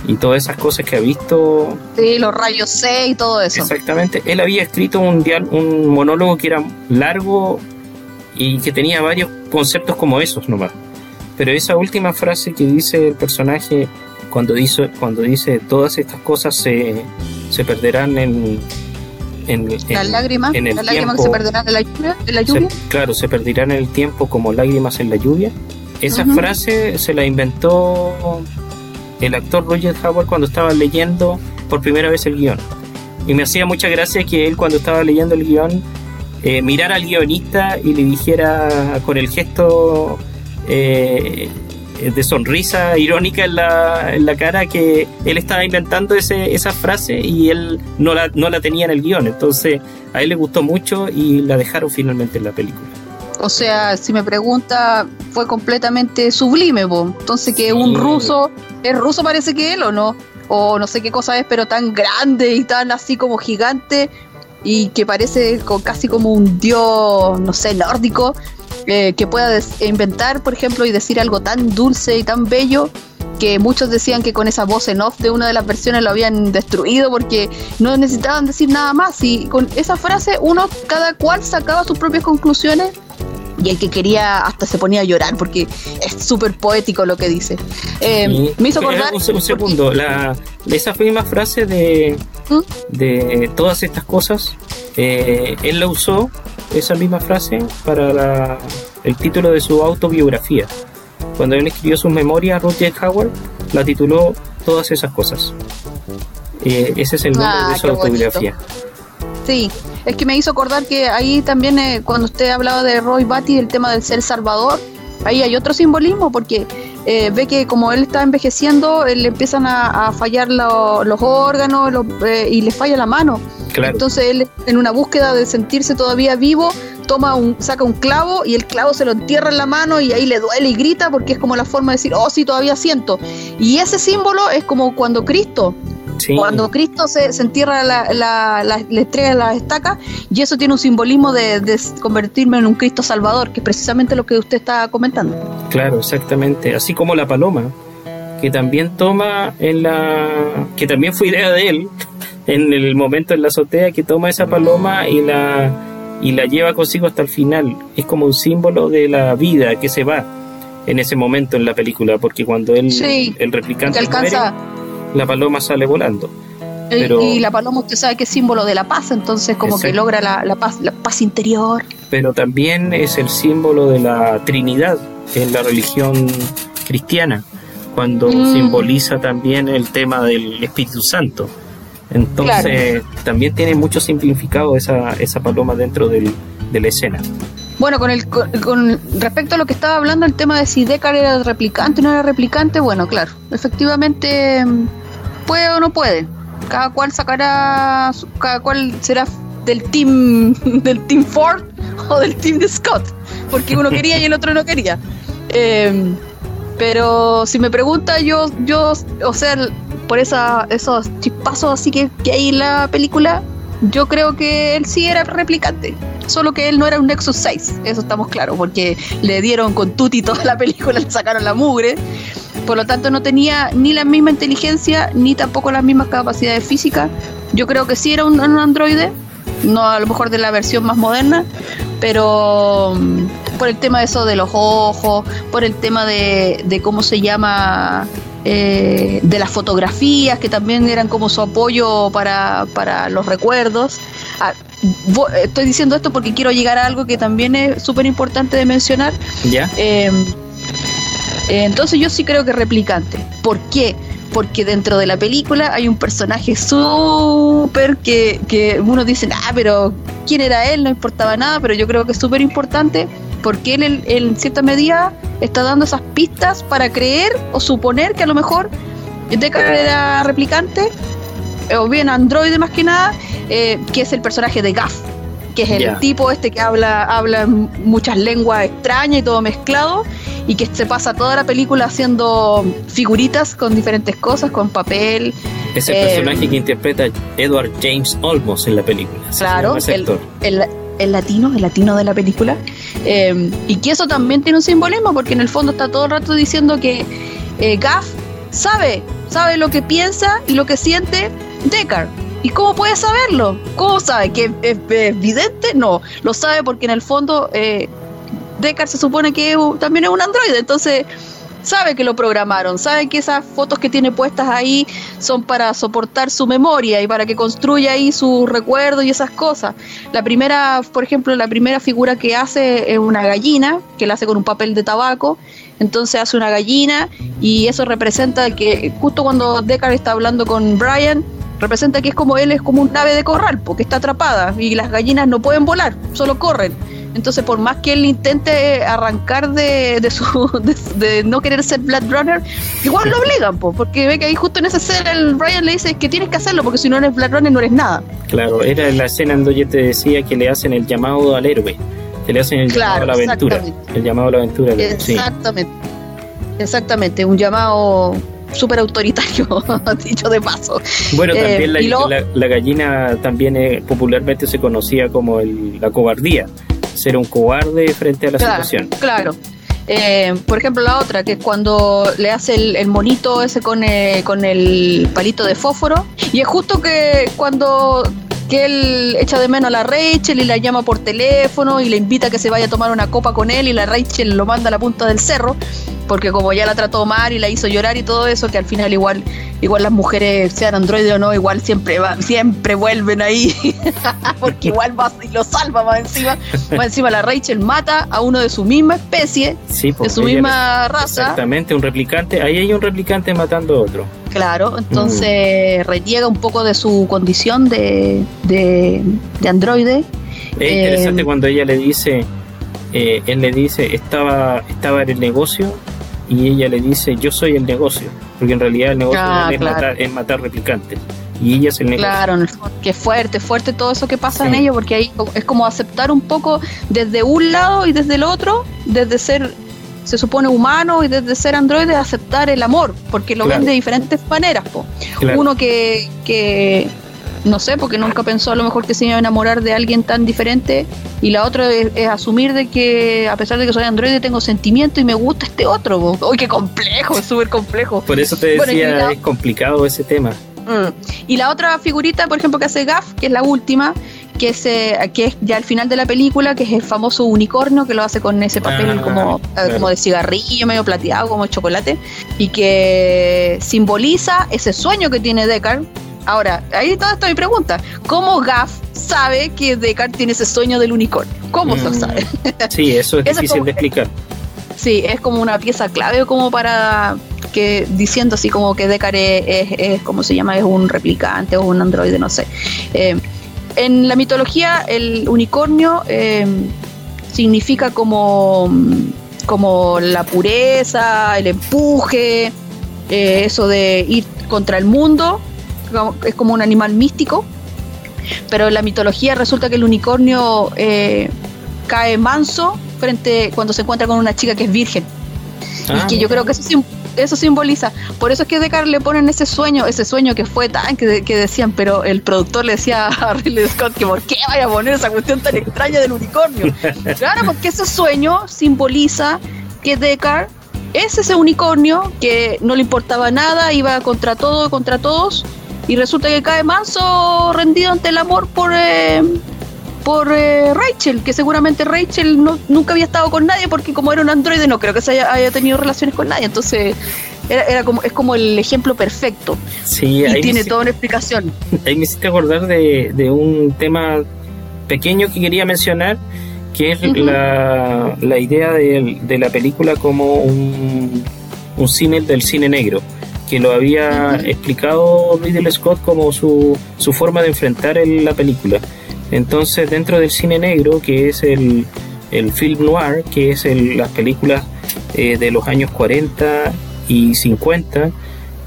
y todas esas cosas que ha visto. Sí, los rayos C y todo eso. Exactamente. Él había escrito un, un monólogo que era largo y que tenía varios conceptos como esos nomás. Pero esa última frase que dice el personaje, cuando dice, cuando dice todas estas cosas se, se perderán en, en, las lágrimas, en el las lágrimas que se perderán en la lluvia. En la lluvia. claro, se perderán en el tiempo como lágrimas en la lluvia. Esa frase se la inventó el actor Roger Howard cuando estaba leyendo por primera vez el guion. Y me hacía mucha gracia que él cuando estaba leyendo el guion eh, mirara al guionista y le dijera con el gesto eh, de sonrisa irónica en la, en la, cara que él estaba inventando ese, esa frase y él no la, no la tenía en el guion. Entonces a él le gustó mucho y la dejaron finalmente en la película. O sea, si me pregunta, fue completamente sublime, entonces que un ruso, ¿es ruso parece que él o no? O no sé qué cosa es, pero tan grande y tan así como gigante y que parece casi como un dios, no sé, nórdico, eh, que pueda inventar, por ejemplo, y decir algo tan dulce y tan bello que muchos decían que con esa voz en off de una de las versiones lo habían destruido porque no necesitaban decir nada más y con esa frase uno cada cual sacaba sus propias conclusiones y el que quería hasta se ponía a llorar porque es súper poético lo que dice. Eh, me hizo acordar... Un, segundo, la, esa misma frase de, ¿Mm? de todas estas cosas, eh, él la usó, esa misma frase, para el título de su autobiografía. Cuando él escribió su memoria, Roger Howard la tituló Todas esas cosas. Eh, ese es el nombre de ah, su autobiografía. Sí, es que me hizo acordar que ahí también, eh, cuando usted hablaba de Roy Batty, el tema del ser salvador, ahí hay otro simbolismo, porque eh, ve que como él está envejeciendo, le empiezan a, fallar los órganos eh, y le falla la mano. Entonces él, en una búsqueda de sentirse todavía vivo, toma un, saca un clavo y el clavo se lo entierra en la mano y ahí le duele y grita porque es como la forma de decir, oh sí, todavía siento. Y ese símbolo es como cuando Cristo cuando Cristo se, entierra la, la, la, estrella de la estaca, y eso tiene un simbolismo de, convertirme en un Cristo Salvador, que es precisamente lo que usted está comentando. Claro, exactamente. Así como la paloma, que también toma en la. que también fue idea de él, en el momento en la azotea, que toma esa paloma y la y la lleva consigo hasta el final. Es como un símbolo de la vida que se va en ese momento en la película, porque cuando él, el replicante alcanza, la paloma sale volando. y la paloma usted sabe que es símbolo de la paz, entonces como que logra la, paz, la paz interior. Pero también es el símbolo de la Trinidad en la religión cristiana, cuando mm. simboliza también el tema del Espíritu Santo. Entonces también tiene mucho significado esa, esa paloma dentro del, de la escena. Bueno, con, el, con, respecto a lo que estaba hablando, el tema de si Deckard era replicante o no era replicante, bueno, claro, efectivamente puede o no puede. Cada cual sacará, cada cual será del team del team Ford o del team de Scott, porque uno quería y el otro no quería. Em, pero si me pregunta, yo, yo, o sea, por esa, esos chispazos así que, que hay en la película, yo creo que él sí era replicante. Solo que él no era un Nexus 6, eso estamos claros, porque le dieron con Tuti toda la película, le sacaron la mugre. Por lo tanto, no tenía ni la misma inteligencia ni tampoco las mismas capacidades físicas. Yo creo que sí era un, androide, no a lo mejor de la versión más moderna, pero mm, por el tema de eso de los ojos, por el tema de, de cómo se llama, eh, de las fotografías, que también eran como su apoyo para, para los recuerdos. Ah, estoy diciendo esto porque quiero llegar a algo que también es súper importante de mencionar. ¿Ya? Eh, entonces yo sí creo que replicante. ¿Por qué? Porque dentro de la película hay un personaje súper que, que uno dice, ah, pero ¿quién era él? No importaba nada, pero yo creo que es súper importante porque él en cierta medida está dando esas pistas para creer o suponer que a lo mejor Deckard era replicante o bien androide más que nada, eh, que es el personaje de Gaff, que es el tipo este que habla, habla muchas lenguas extrañas y todo mezclado, y que se pasa toda la película haciendo figuritas con diferentes cosas, con papel. Es el personaje eh, que interpreta Edward James Olmos en la película. Claro, el, el, latino, el latino de la película. Eh, y que eso también tiene un simbolismo, porque en el fondo está todo el rato diciendo que Gaff sabe, sabe lo que piensa y lo que siente Deckard. ¿Y cómo puede saberlo? ¿Cómo sabe? ¿Que es evidente? No, lo sabe porque en el fondo eh, Deckard se supone que también es un androide, entonces sabe que lo programaron, sabe que esas fotos que tiene puestas ahí son para soportar su memoria y para que construya ahí sus recuerdos y esas cosas. La primera, por ejemplo, la primera figura que hace es una gallina, que la hace con un papel de tabaco, entonces hace una gallina y eso representa que justo cuando Deckard está hablando con Brian, representa que es como él es como un ave de corral, porque está atrapada y las gallinas no pueden volar, solo corren. Entonces, por más que él intente arrancar de, de su de, no querer ser Blood Runner, igual lo obligan, porque ve que ahí justo en esa escena el Brian le dice que tienes que hacerlo, porque si no eres Blood Runner no eres nada. Claro, era la escena en donde yo te decía que le hacen el llamado al héroe, que le hacen el llamado a la aventura. El llamado a la aventura. Exactamente. Exactamente, un llamado súper autoritario, dicho de paso. Bueno, también la, eh, la, gallina también eh, popularmente se conocía como el, la cobardía ser un cobarde frente a la situación. Claro. Eh, por ejemplo, la otra, que es cuando le hace el, monito ese con, eh, con el palito de fósforo. Y es justo que cuando que él echa de menos a la Rachel y la llama por teléfono y le invita a que se vaya a tomar una copa con él y la Rachel lo manda a la punta del cerro porque como ya la trató mal y la hizo llorar y todo eso, que al final igual, igual las mujeres, sean androides o no, igual siempre va, siempre vuelven ahí, porque igual va y lo salva más encima. Más encima la Rachel mata a uno de su misma especie, de pues, su misma raza. Exactamente, un replicante, ahí hay un replicante matando a otro. Claro, entonces mm. reniega un poco de su condición de, de, androide. Es interesante eh, cuando ella le dice, eh, él le dice, estaba, estaba en el negocio y ella le dice yo soy el negocio, porque en realidad el negocio ah, es, matar, es, matar, replicantes. Y ella es el negocio. Claro, qué fuerte, fuerte todo eso que pasa en ellos, porque ahí es como aceptar un poco desde un lado y desde el otro, desde ser, se supone humano y desde ser androide, aceptar el amor, porque lo ven de diferentes maneras. Po. Uno que, que no sé, porque nunca pensó a lo mejor que se iba a enamorar de alguien tan diferente. Y la otra es, asumir de que a pesar de que soy androide tengo sentimiento y me gusta este otro. Uy, qué complejo, es súper complejo. Por eso te decía, es complicado ese tema. Mm. Y la otra figurita, por ejemplo, que hace Gaff, que es la última, que es, eh, que es ya al final de la película, que es el famoso unicornio, que lo hace con ese papel ah, como, eh, como de cigarrillo, medio plateado, como chocolate, y que simboliza ese sueño que tiene Deckard Ahora, ahí está esto mi pregunta. ¿Cómo Gaff sabe que Descartes tiene ese sueño del unicornio? ¿Cómo se lo mm. sabe? Sí, eso es difícil de explicar. Sí, es como una pieza clave como para que diciendo así como que Descartes es, es, como se llama, es un replicante o un androide, no sé. Eh, en la mitología el unicornio eh, significa como, como la pureza, el empuje, eh, eso de ir contra el mundo. Es como un animal místico, pero en la mitología resulta que el unicornio eh, cae manso frente cuando se encuentra con una chica que es virgen. y ah, que yo creo que eso, eso simboliza. Por eso es que Descartes le ponen ese sueño, ese sueño que fue tan que, decían, pero el productor le decía a Ridley Scott que por qué vaya a poner esa cuestión tan extraña del unicornio. claro, porque ese sueño simboliza que Descartes es ese unicornio que no le importaba nada, iba contra todo, contra todos, y resulta que cae manso rendido ante el amor por eh, por eh, Rachel, que seguramente Rachel no, nunca había estado con nadie porque como era un androide no creo que se haya, tenido relaciones con nadie, entonces era, como es como el ejemplo perfecto. Sí, y tiene toda una explicación. Ahí me hiciste acordar de, de un tema pequeño que quería mencionar, que es la, la, idea de, de, la película como un, un cine del cine negro que lo había explicado Ridley Scott como su, su forma de enfrentar la película. Entonces, dentro del cine negro, que es el, el film noir, que es las películas eh, de los años 40 y 50,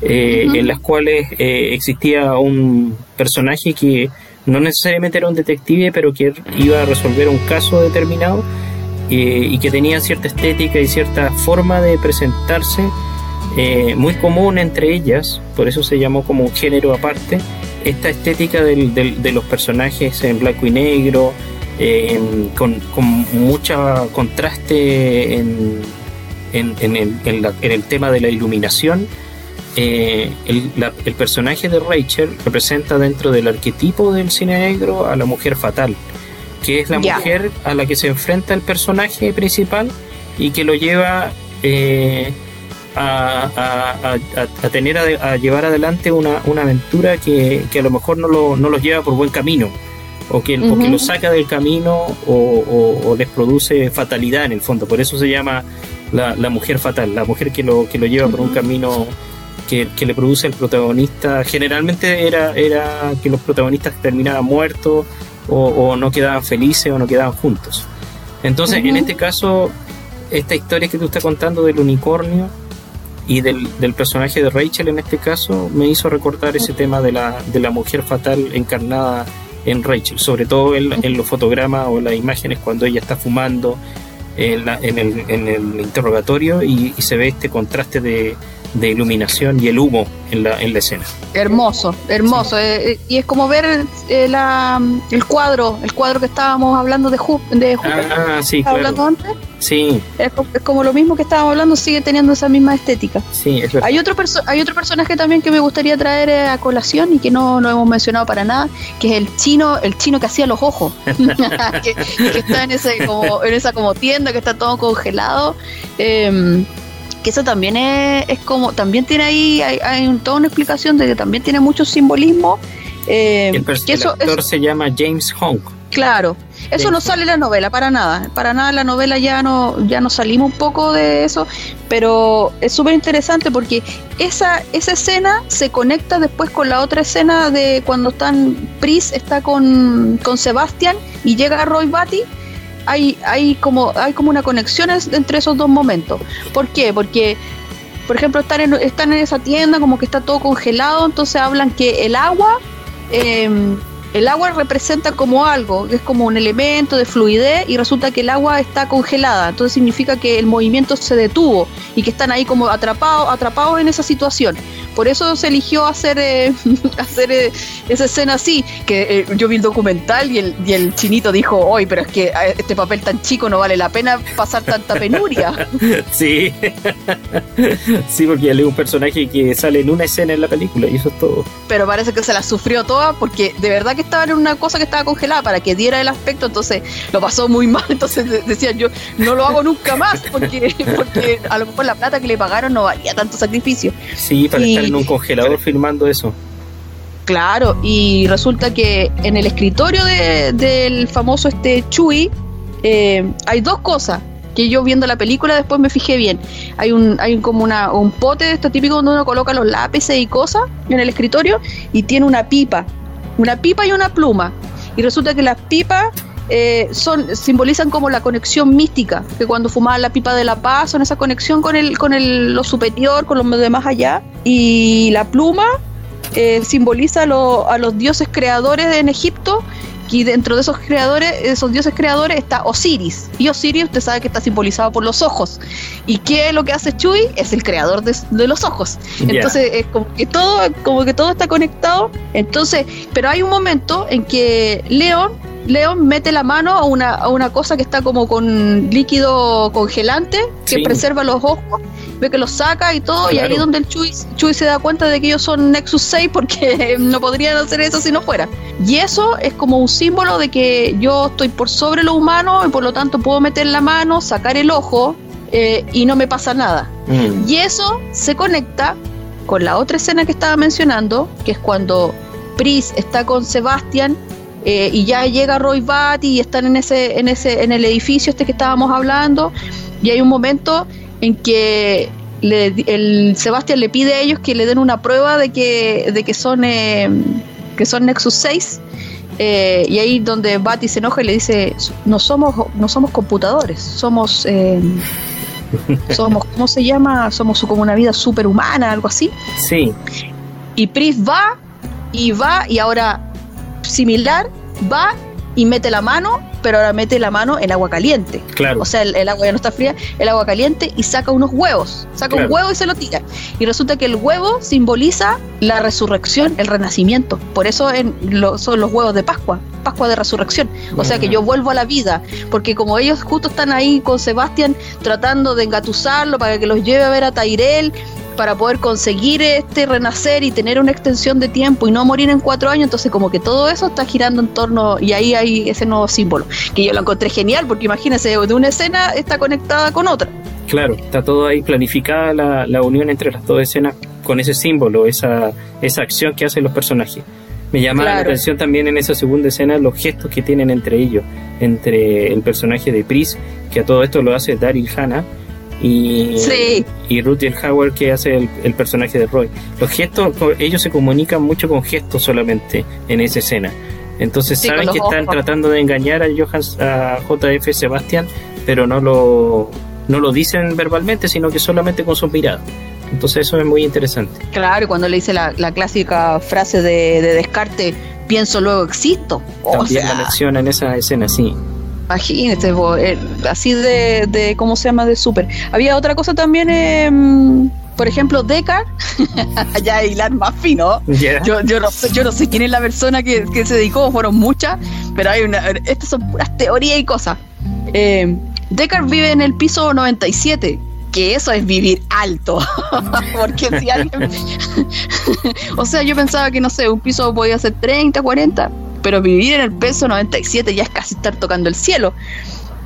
eh, en las cuales eh, existía un personaje que no necesariamente era un detective, pero que iba a resolver un caso determinado y que tenía cierta estética y cierta forma de presentarse muy común entre ellas, por eso se llamó como un género aparte, esta estética de los personajes en blanco y negro, con, con mucho contraste en, el, tema de la iluminación. Eh, el, personaje de Rachel representa dentro del arquetipo del cine negro a la mujer fatal, que es la mujer a la que se enfrenta el personaje principal y que lo lleva eh, a, tener a, llevar adelante una, aventura que, a lo mejor no, lo, los lleva por buen camino o que, los saca del camino o, les produce fatalidad en el fondo. Por eso se llama la, mujer fatal, la mujer que lo, que lo lleva por un camino que, le produce el protagonista. Generalmente era, era que los protagonistas terminaban muertos o, no quedaban felices o no quedaban juntos. Entonces, en este caso, esta historia que tú estás contando del unicornio y del, personaje de Rachel en este caso me hizo recordar ese tema de la, de la mujer fatal encarnada en Rachel, sobre todo en, los fotogramas o las imágenes cuando ella está fumando en, el, en el, interrogatorio y se ve este contraste de, de iluminación y el humo en la, en la escena. Hermoso, hermoso. Eh, eh, y es como ver eh, la, el cuadro, el cuadro que estábamos hablando de, de Ah, sí, hablando antes. Sí. Es, como lo mismo que estábamos hablando, sigue teniendo esa misma estética. Sí, es Hay otro, hay otro personaje también que me gustaría traer a colación y que no, no hemos mencionado para nada, que es el chino, el chino que hacía los ojos, que, está en, ese como, en esa como tienda que está todo congelado. Eh, que eso también es, como, también tiene ahí, hay, toda una explicación de que también tiene mucho simbolismo. Eh, el, que actor se llama James Hong. Claro, eso no sale en la novela, para nada. Para nada la novela ya no, ya nos salimos un poco de eso, pero es súper interesante porque esa, esa escena se conecta después con la otra escena de cuando están, Pris está con, con Sebastián y llega Roy Batty hay, hay, como, hay como una conexión entre esos dos momentos. ¿Por qué? Porque, por ejemplo, están en, están en esa tienda, como que está todo congelado, entonces hablan que el agua, em, el agua representa como algo, es como un elemento de fluidez y resulta que el agua está congelada, entonces significa que el movimiento se detuvo y que están ahí como atrapados, atrapados en esa situación. Por eso se eligió hacer, eh, hacer eh, esa escena así, que eh, yo vi el documental y el, y el chinito dijo, hoy, pero es que este papel tan chico no vale la pena pasar tanta penuria. Sí, sí, porque él es un personaje que sale en una escena en la película y eso es todo. Pero parece que se la sufrió toda porque de verdad que estaba en una cosa que estaba congelada para que diera el aspecto, entonces lo pasó muy mal, entonces decían yo, no lo hago nunca más porque, porque a lo mejor la plata que le pagaron no valía tanto sacrificio. Sí, para estar en un congelador filmando eso. Claro, y resulta que en el escritorio del famoso este Chuy eh, hay dos cosas que yo viendo la película después me fijé bien. Hay un, hay como una, un pote de esto típico donde uno coloca los lápices y cosas en el escritorio y tiene una pipa, una pipa y una pluma. Y resulta que las pipas eh, son, simbolizan como la conexión mística, que cuando fumaban la pipa de la paz son esa conexión con, el, con el, lo superior, con lo de más allá. Y la pluma eh, simboliza a los dioses creadores en Egipto y dentro de esos creadores, esos dioses creadores está Osiris. Y Osiris usted sabe que está simbolizado por los ojos. ¿Y qué es lo que hace Chuy? Es el creador de, los ojos. Entonces es como que todo, como que todo está conectado. Entonces, pero hay un momento en que León León mete la mano a una, a una cosa que está como con líquido congelante que preserva los ojos, ve que los saca y todo, y ahí es donde el Chuy, se da cuenta de que ellos son Nexus 6 porque no podrían hacer eso si no fuera. Y eso es como un símbolo de que yo estoy por sobre lo humano y por lo tanto puedo meter la mano, sacar el ojo eh, y no me pasa nada. Mm. Y eso se conecta con la otra escena que estaba mencionando, que es cuando Pris está con Sebastián eh, y ya llega Roy Batty y están en ese, en ese, en el edificio este que estábamos hablando, y hay un momento en que el Sebastián le pide a ellos que le den una prueba de que, de que son eh, que son Nexus 6 eh, y ahí donde Batty se enoja y le dice no somos no somos computadores somos somos cómo se llama somos como una vida superhumana algo así sí. Y Pris va y va y ahora similar, va y mete la mano, pero ahora mete la mano en agua caliente. Claro. O sea, el, agua ya no está fría, el agua caliente y saca unos huevos. Saca un huevo y se lo tira. Y resulta que el huevo simboliza la resurrección, el renacimiento. Por eso en son los huevos de Pascua, Pascua de resurrección. O sea que yo vuelvo a la vida. Porque como ellos justo están ahí con Sebastián tratando de engatusarlo para que los lleve a ver a Tyrell para poder conseguir este renacer y tener una extensión de tiempo y no morir en cuatro años, entonces como que todo eso está girando en torno y ahí hay ese nuevo símbolo, que yo lo encontré genial porque imagínense, de una escena está conectada con otra. Claro, está todo ahí planificada la, la unión entre las dos escenas con ese símbolo, esa, esa acción que hacen los personajes. Me llama la atención también en esa segunda escena los gestos que tienen entre ellos, entre el personaje de Pris, que a todo esto lo hace Daryl Hannah, y, sí. y Ruth Howard que hace el, personaje de Roy. Los gestos, ellos se comunican mucho con gestos solamente en esa escena. Entonces saben que están tratando de engañar a, Johans, a JF Sebastián, pero no lo, no lo dicen verbalmente, sino que solamente con sus miradas. Entonces eso es muy interesante. Claro, y cuando le dice la, clásica frase de, de, Descarte, pienso luego existo. También la menciona en esa escena, sí. Imagínate, eh, así de, de, ¿cómo se llama? De súper. Había otra cosa también, eh, por ejemplo, Deckard, ya hilar más fino. Yo, yo, no yo no sé quién es la persona que, que se dedicó, fueron muchas, pero hay una, estas son puras teorías y cosas. Eh, Deckard vive en el piso 97 que eso es vivir alto. Porque si alguien. o sea, yo pensaba que no sé, un piso podía ser 30, 40, pero vivir en el piso 97 ya es casi estar tocando el cielo.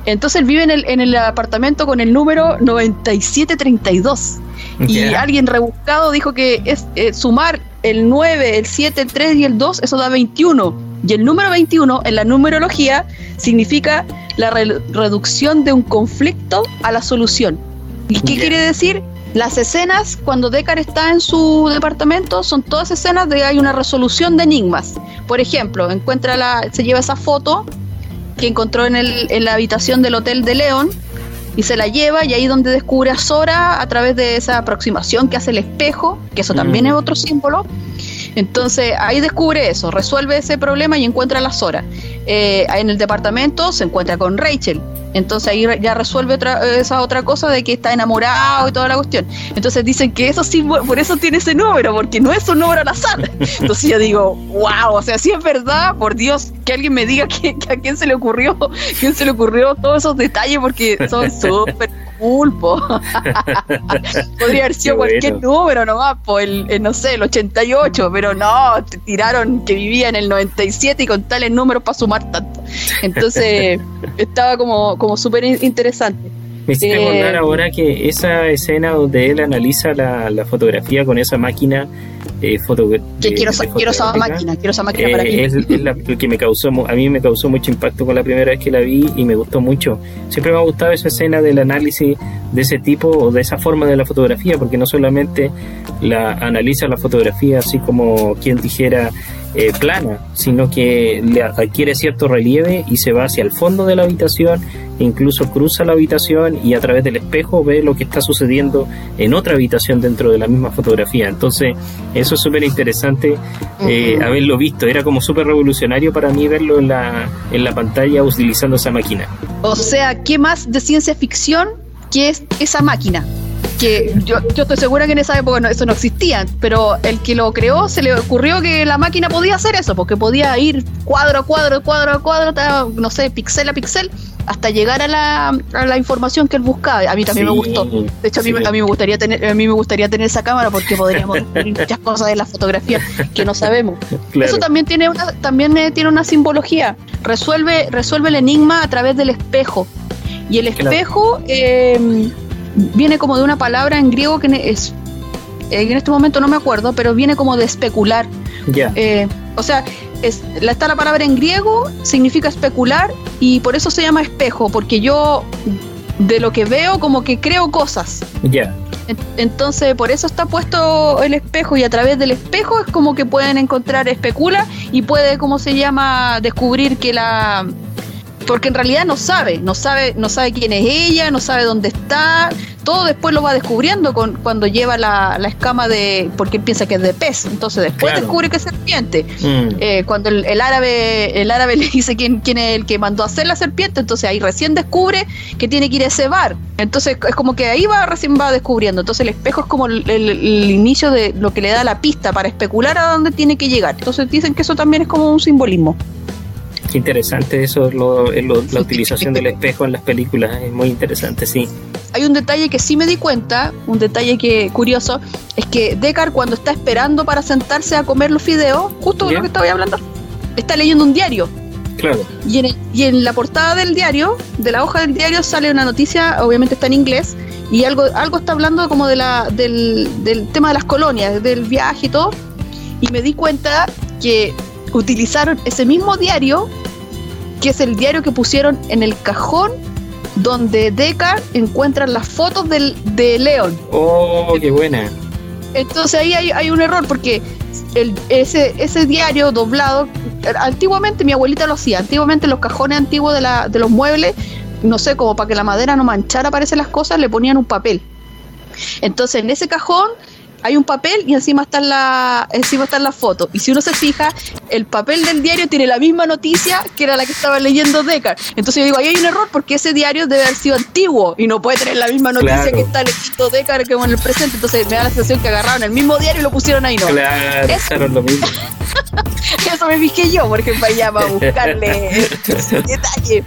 Entonces él vive en el, en el apartamento con el número 9732. Y alguien rebuscado dijo que es eh, sumar el 9, el 7, el 3 y el 2, eso da 21. Y el número 21 en la numerología significa la reducción de un conflicto a la solución. ¿Y qué quiere decir? Las escenas cuando Deckard está en su departamento son todas escenas de hay una resolución de enigmas. Por ejemplo, encuentra la, se lleva esa foto que encontró en, el, en la habitación del hotel de León y se la lleva y ahí donde descubre a Sora a través de esa aproximación que hace el espejo, que eso también es otro símbolo. Entonces ahí descubre eso, resuelve ese problema y encuentra a la Sora. Eh, en el departamento se encuentra con Rachel. Entonces ahí ya resuelve otra, esa otra cosa de que está enamorado y toda la cuestión. Entonces dicen que eso sí, por eso tiene ese número, porque no es un número al azar. Entonces yo digo, wow, o sea, si es verdad, por Dios, que alguien me diga que, a quién se le ocurrió, quién se le ocurrió todos esos detalles, porque son súper pulpo. Podría haber sido cualquier número nomás, por el, no sé, el 88, pero no, te tiraron que vivía en el 97 y con tales números para sumar tanto. Entonces, estaba como, como súper interesante. Me hiciste eh, ahora que esa escena donde él analiza la, la fotografía con esa máquina eh, foto, que quiero, quiero esa máquina, quiero esa máquina para eh, Es, la, que me causó, a mí me causó mucho impacto con la primera vez que la vi y me gustó mucho. Siempre me ha gustado esa escena del análisis de ese tipo o de esa forma de la fotografía, porque no solamente la analiza la fotografía así como quien dijera eh, plana, sino que le adquiere cierto relieve y se va hacia el fondo de la habitación, incluso cruza la habitación y a través del espejo ve lo que está sucediendo en otra habitación dentro de la misma fotografía. Entonces, eso es súper interesante eh, haberlo visto. Era como súper revolucionario para mí verlo en la, en la pantalla utilizando esa máquina. O sea, ¿qué más de ciencia ficción que es esa máquina? Que yo, yo estoy segura que en esa época eso no existía, pero el que lo creó se le ocurrió que la máquina podía hacer eso, porque podía ir cuadro a cuadro, cuadro a cuadro, no sé, pixel a pixel, hasta llegar a la, a la información que él buscaba. A mí también me gustó. De hecho, a mí, a mí, me gustaría tener, a mí me gustaría tener esa cámara porque podríamos descubrir muchas cosas de la fotografía que no sabemos. Eso también tiene una, también eh, tiene una simbología. Resuelve, resuelve el enigma a través del espejo. Y el espejo eh, viene como de una palabra en griego que es, eh, en este momento no me acuerdo, pero viene como de especular. Ya. Eh, o sea, es, está la palabra en griego, significa especular y por eso se llama espejo, porque yo de lo que veo como que creo cosas. Ya. Entonces, por eso está puesto el espejo y a través del espejo es como que pueden encontrar especula y puede, como se llama, descubrir que la porque en realidad no sabe, no sabe, no sabe quién es ella, no sabe dónde está, todo después lo va descubriendo con, cuando lleva la, escama de, porque él piensa que es de pez, entonces después descubre que es serpiente. Mm. Eh, cuando el, árabe, el árabe le dice quién, quién es el que mandó a hacer la serpiente, entonces ahí recién descubre que tiene que ir a ese bar. Entonces es como que ahí va, recién va descubriendo. Entonces el espejo es como el, el inicio de lo que le da la pista para especular a dónde tiene que llegar. Entonces dicen que eso también es como un simbolismo. Qué interesante eso, lo, la utilización del espejo en las películas, es muy interesante, sí. Hay un detalle que sí me di cuenta, un detalle que curioso, es que Deckard cuando está esperando para sentarse a comer los fideos, justo de lo que estaba hablando, está leyendo un diario. Claro. Y en, y en la portada del diario, de la hoja del diario, sale una noticia, obviamente está en inglés, y algo, algo está hablando como de la, del, del tema de las colonias, del viaje y todo, y me di cuenta que utilizaron ese mismo diario, que es el diario que pusieron en el cajón donde Deckard encuentra las fotos del, de León. Oh, qué buena. Entonces ahí hay, hay un error porque el, ese, ese diario doblado, antiguamente mi abuelita lo hacía, antiguamente los cajones antiguos de, la, de los muebles, no sé, como para que la madera no manchara, aparecen las cosas, le ponían un papel. Entonces en ese cajón hay un papel y encima está la encima están las fotos. Y si uno se fija, el papel del diario tiene la misma noticia que era la que estaba leyendo Deckard. Entonces yo digo, ahí hay un error porque ese diario debe haber sido antiguo y no puede tener la misma noticia que está leyendo Deckard que en el presente. Entonces me da la sensación que agarraron el mismo diario y lo pusieron ahí, ¿no? Claro, Eso, lo mismo. Eso me fijé yo, porque para allá, para buscarle detalle.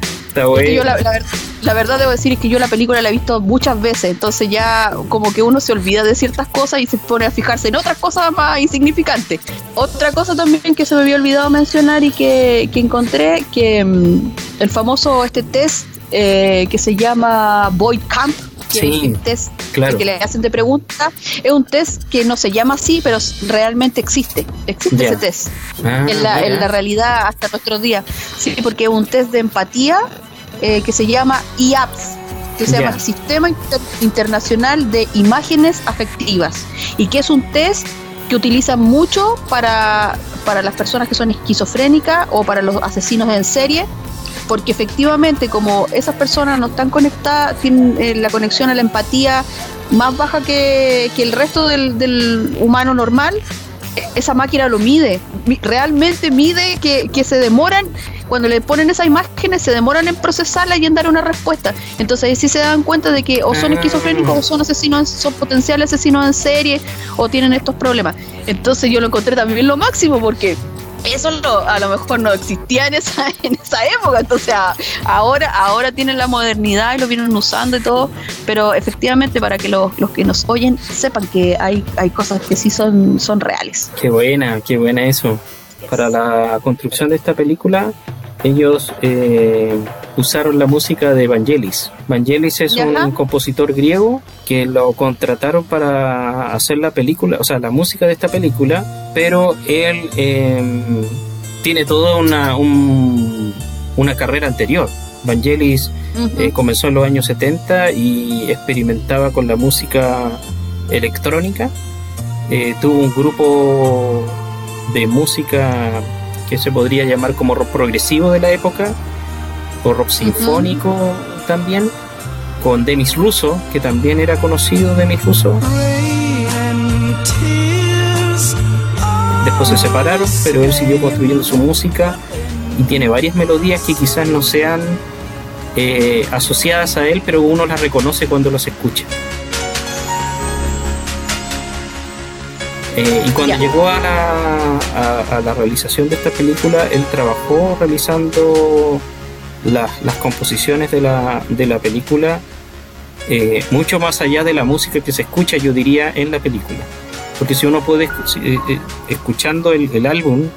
Yo la, la, la verdad debo decir que yo la película la he visto muchas veces, entonces ya como que uno se olvida de ciertas cosas y se pone a fijarse en otras cosas más insignificantes. Otra cosa también que se me había olvidado mencionar y que, encontré, que mm, el famoso este test eh, que se llama Boy Camp, que es un test que le hacen de preguntas, es un test que no se llama así, pero realmente existe, existe ese test. Ah, en, la, en la realidad hasta nuestros días, sí, porque es un test de empatía eh, que se llama IAPS, que se llama Sistema Internacional de Imágenes Afectivas, y que es un test que utilizan mucho para, para las personas que son esquizofrénicas o para los asesinos en serie, porque efectivamente como esas personas no están conectadas, tienen eh, la conexión a la empatía más baja que, que el resto del, del humano normal, esa máquina lo mide, realmente mide que, que, se demoran, cuando le ponen esas imágenes, se demoran en procesarla y en dar una respuesta. Entonces ahí sí se dan cuenta de que o son ah. esquizofrénicos o son asesinos, son potenciales asesinos en serie o tienen estos problemas. Entonces yo lo encontré también lo máximo porque eso a lo mejor no existía en esa, en esa época, entonces ahora, ahora tienen la modernidad y lo vienen usando y todo, pero efectivamente para que los, los que nos oyen sepan que hay, hay cosas que sí son, son reales. Qué buena, qué buena eso. Para la construcción de esta película, ellos eh, usaron la música de Vangelis. Vangelis es un compositor griego que lo contrataron para hacer la película, o sea, la música de esta película, pero él em, tiene toda una, una carrera anterior. Vangelis eh, comenzó en los años 70 y experimentaba con la música electrónica. Eh, tuvo un grupo de música que se podría llamar como rock progresivo de la época, o rock sinfónico también, con Demis Russo, que también era conocido Demis Russo. Después se separaron, pero él siguió construyendo su música y tiene varias melodías que quizás no sean eh, asociadas a él, pero uno las reconoce cuando los escucha. Eh, y cuando llegó a la, a, la, realización de esta película, él trabajó realizando las composiciones de la, de la película eh, mucho más allá de la música que se escucha, yo diría, en la película. Porque si uno puede, eh, escuchando el, el álbum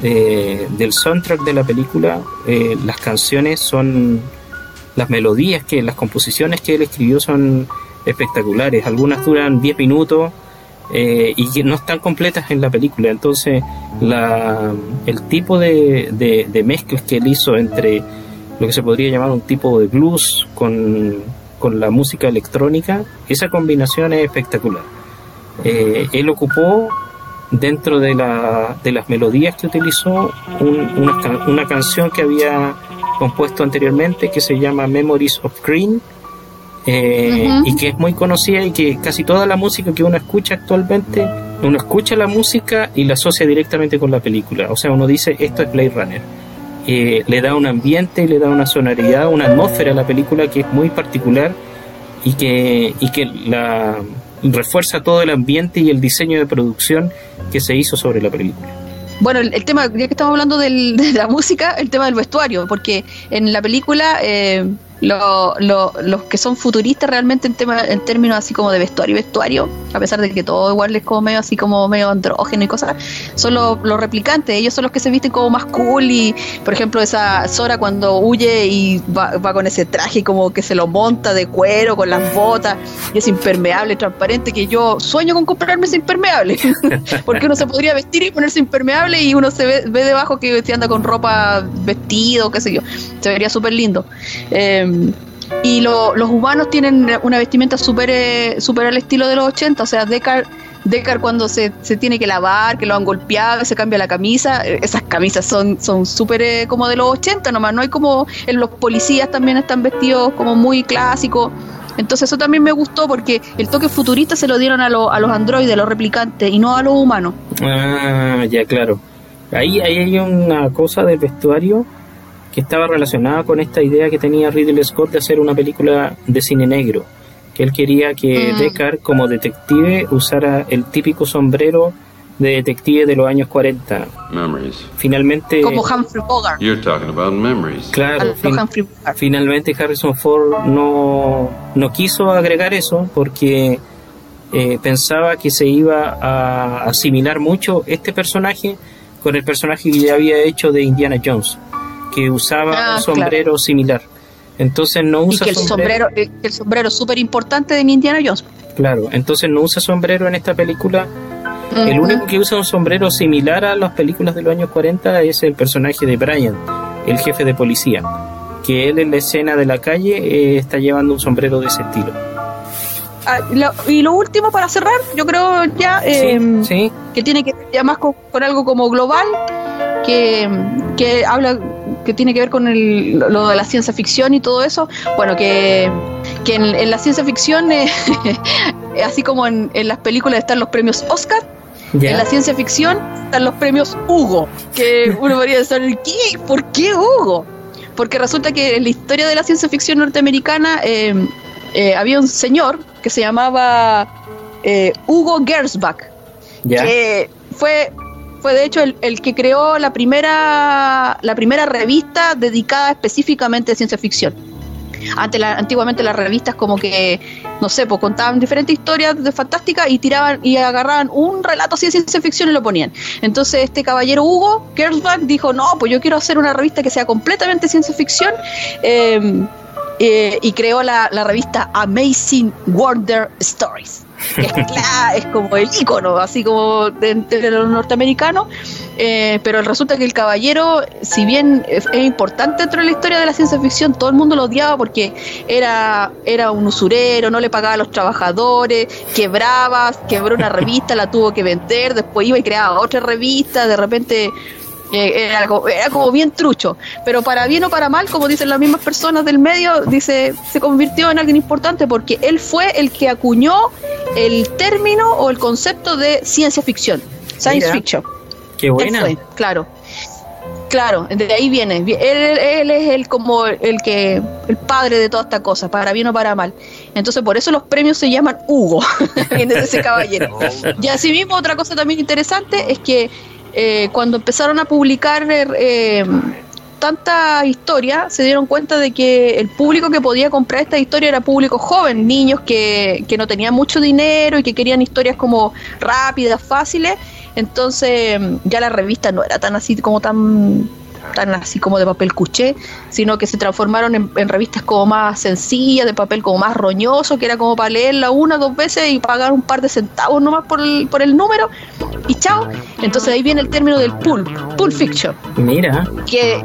del soundtrack de la película, las canciones son, las melodías, que las composiciones que él escribió son espectaculares. Algunas duran 10 minutos eh, y que no están completas en la película. Entonces, la, el tipo de, de, mezclas que él hizo entre lo que se podría llamar un tipo de blues con, con la música electrónica, esa combinación es espectacular. Eh, él ocupó dentro de, la, de las melodías que utilizó una, una canción que había compuesto anteriormente que se llama Memories of Green eh, y que es muy conocida y que casi toda la música que uno escucha actualmente, uno escucha la música y la asocia directamente con la película. O sea, uno dice, esto es Blade Runner. Eh, le da un ambiente, le da una sonoridad, una atmósfera a la película que es muy particular y que, y que la refuerza todo el ambiente y el diseño de producción que se hizo sobre la película. Bueno, el, tema, ya que estamos hablando de la música, el tema del vestuario, porque en la película eh, los que son futuristas realmente en, tema, en términos así como de vestuario y vestuario, a pesar de que todo igual es como medio así como medio andrógeno y cosas, son los, replicantes, ellos son los que se visten como más cool y por ejemplo esa Sora cuando huye y va, con ese traje como que se lo monta de cuero con las botas y es impermeable, transparente, que yo sueño con comprarme ese impermeable, porque uno se podría vestir y ponerse impermeable y uno se ve, ve debajo que se anda con ropa vestido, qué sé yo, se vería súper lindo. Eh, y los humanos tienen una vestimenta súper eh, super al estilo de los 80, o sea, Deckard, Deckard cuando se, se, tiene que lavar, que lo han golpeado, se cambia la camisa, eh, esas camisas son son súper eh, como de los 80 nomás, no hay como, los policías también están vestidos como muy clásicos. Entonces eso también me gustó porque el toque futurista se lo dieron a, a los androides, a los replicantes y no a los humanos. Ah, ya claro. Ahí, ahí hay una cosa del vestuario que estaba relacionada con esta idea que tenía Ridley Scott de hacer una película de cine negro, que él quería que mm. Deckard como detective usara el típico sombrero de detective de los años 40. Finalmente. Como Humphrey Bogart. Claro, finalmente Harrison Ford no, no quiso agregar eso porque eh, pensaba que se iba a asimilar mucho este personaje con el personaje que ya había hecho de Indiana Jones que usaba ah, un sombrero similar. Entonces no usa y que el sombrero, el sombrero súper importante de Indiana Jones. Claro, entonces no usa sombrero en esta película. El único que usa un sombrero similar a las películas de los años 40 es el personaje de Brian, el jefe de policía, que él en la escena de la calle eh, está llevando un sombrero de ese estilo. Ah, y lo último para cerrar, yo creo ya em, que tiene que ver más con, algo como global, que, que habla que tiene que ver con lo de la ciencia ficción y todo eso, bueno, que, en, la ciencia ficción, eh, así como en, las películas están los premios Oscar, en la ciencia ficción están los premios Hugo, que uno podría decir, ¿qué? ¿Por qué Hugo? Porque resulta que en la historia de la ciencia ficción norteamericana eh, eh, había un señor que se llamaba Hugo Gersbach, que fue fue de hecho el, que creó la primera, la primera revista dedicada específicamente a ciencia ficción. Ante la, antiguamente las revistas como que, no sé, pues contaban diferentes historias de fantástica y tiraban y agarraban un relato así de ciencia ficción y lo ponían. Entonces este caballero Hugo Gersbach dijo, no, pues yo quiero hacer una revista que sea completamente ciencia ficción. Em, eh, y creó la, la revista Amazing Wonder Stories es, como el icono, así como de, los norteamericanos. Eh, pero resulta que el caballero, si bien es, importante dentro de la historia de la ciencia ficción, todo el mundo lo odiaba porque era, era un usurero, no le pagaba a los trabajadores, quebraba, quebró una revista, la tuvo que vender, después iba y creaba otra revista, de repente era, como bien trucho, pero para bien o para mal, como dicen las mismas personas del medio, dice, se convirtió en alguien importante porque él fue el que acuñó el término o el concepto de ciencia ficción, science fiction. Qué buena. claro. Claro, de ahí viene. Él, es el como el que el padre de toda esta cosa, para bien o para mal. Entonces por eso los premios se llaman Hugo, viene de ese caballero. Y asimismo otra cosa también interesante es que eh, cuando empezaron a publicar eh, tanta historia, se dieron cuenta de que el público que podía comprar esta historia era público joven, niños que, que no tenían mucho dinero y que querían historias como rápidas, fáciles. Entonces ya la revista no era tan así como tan tan así como de papel cuché, sino que se transformaron en, revistas como más sencillas, de papel como más roñoso, que era como para leerla una o dos veces y pagar un par de centavos nomás por el, por el número, y chao. Entonces ahí viene el término del pulp, pulp fiction. Mira. Que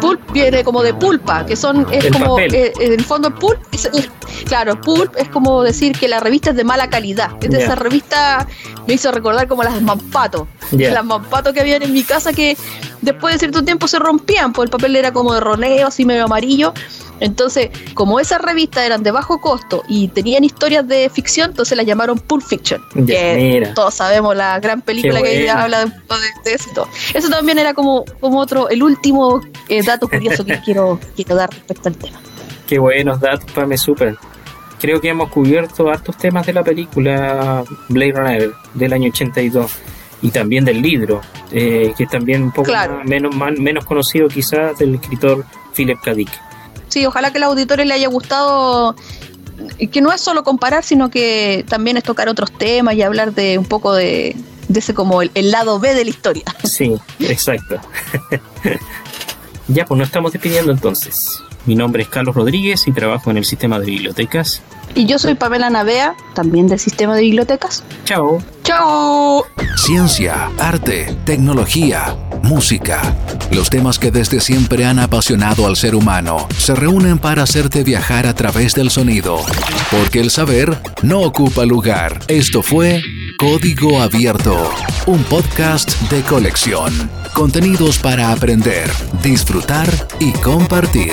pulp viene como de pulpa, que son, es como, eh, en el fondo pulp, claro, pulp es como decir que la revista es de mala calidad. Entonces esa revista me hizo recordar como las Mampato, las Mampato que habían en mi casa que después de cierto tiempo se rompían, pues el papel era como de roneo, así medio amarillo. Entonces, como esas revistas eran de bajo costo y tenían historias de ficción, entonces las llamaron Pulp Fiction. que todos sabemos la gran película que habla de, de, eso Eso también era como, como otro, el último eh, dato curioso que quiero, quiero dar respecto al tema. Qué buenos datos, Pame, súper. Creo que hemos cubierto hartos temas de la película Blade Runner del año 82 y también del libro, eh, que es también un poco menos, menos conocido quizás del escritor Philip K. Dick. sí, ojalá que a los auditores les haya gustado que no es solo comparar, sino que también es tocar otros temas y hablar de un poco de, ese como el, lado B de la historia. Sí, exacto. ya, pues nos estamos despidiendo entonces. Mi nombre es Carlos Rodríguez y trabajo en el sistema de bibliotecas. Y yo soy Pamela Navea, también del sistema de bibliotecas. Chao. Chao. Ciencia, arte, tecnología, música. Los temas que desde siempre han apasionado al ser humano se reúnen para hacerte viajar a través del sonido. Porque el saber no ocupa lugar. Esto fue Código Abierto, un podcast de colección. Contenidos para aprender, disfrutar y compartir.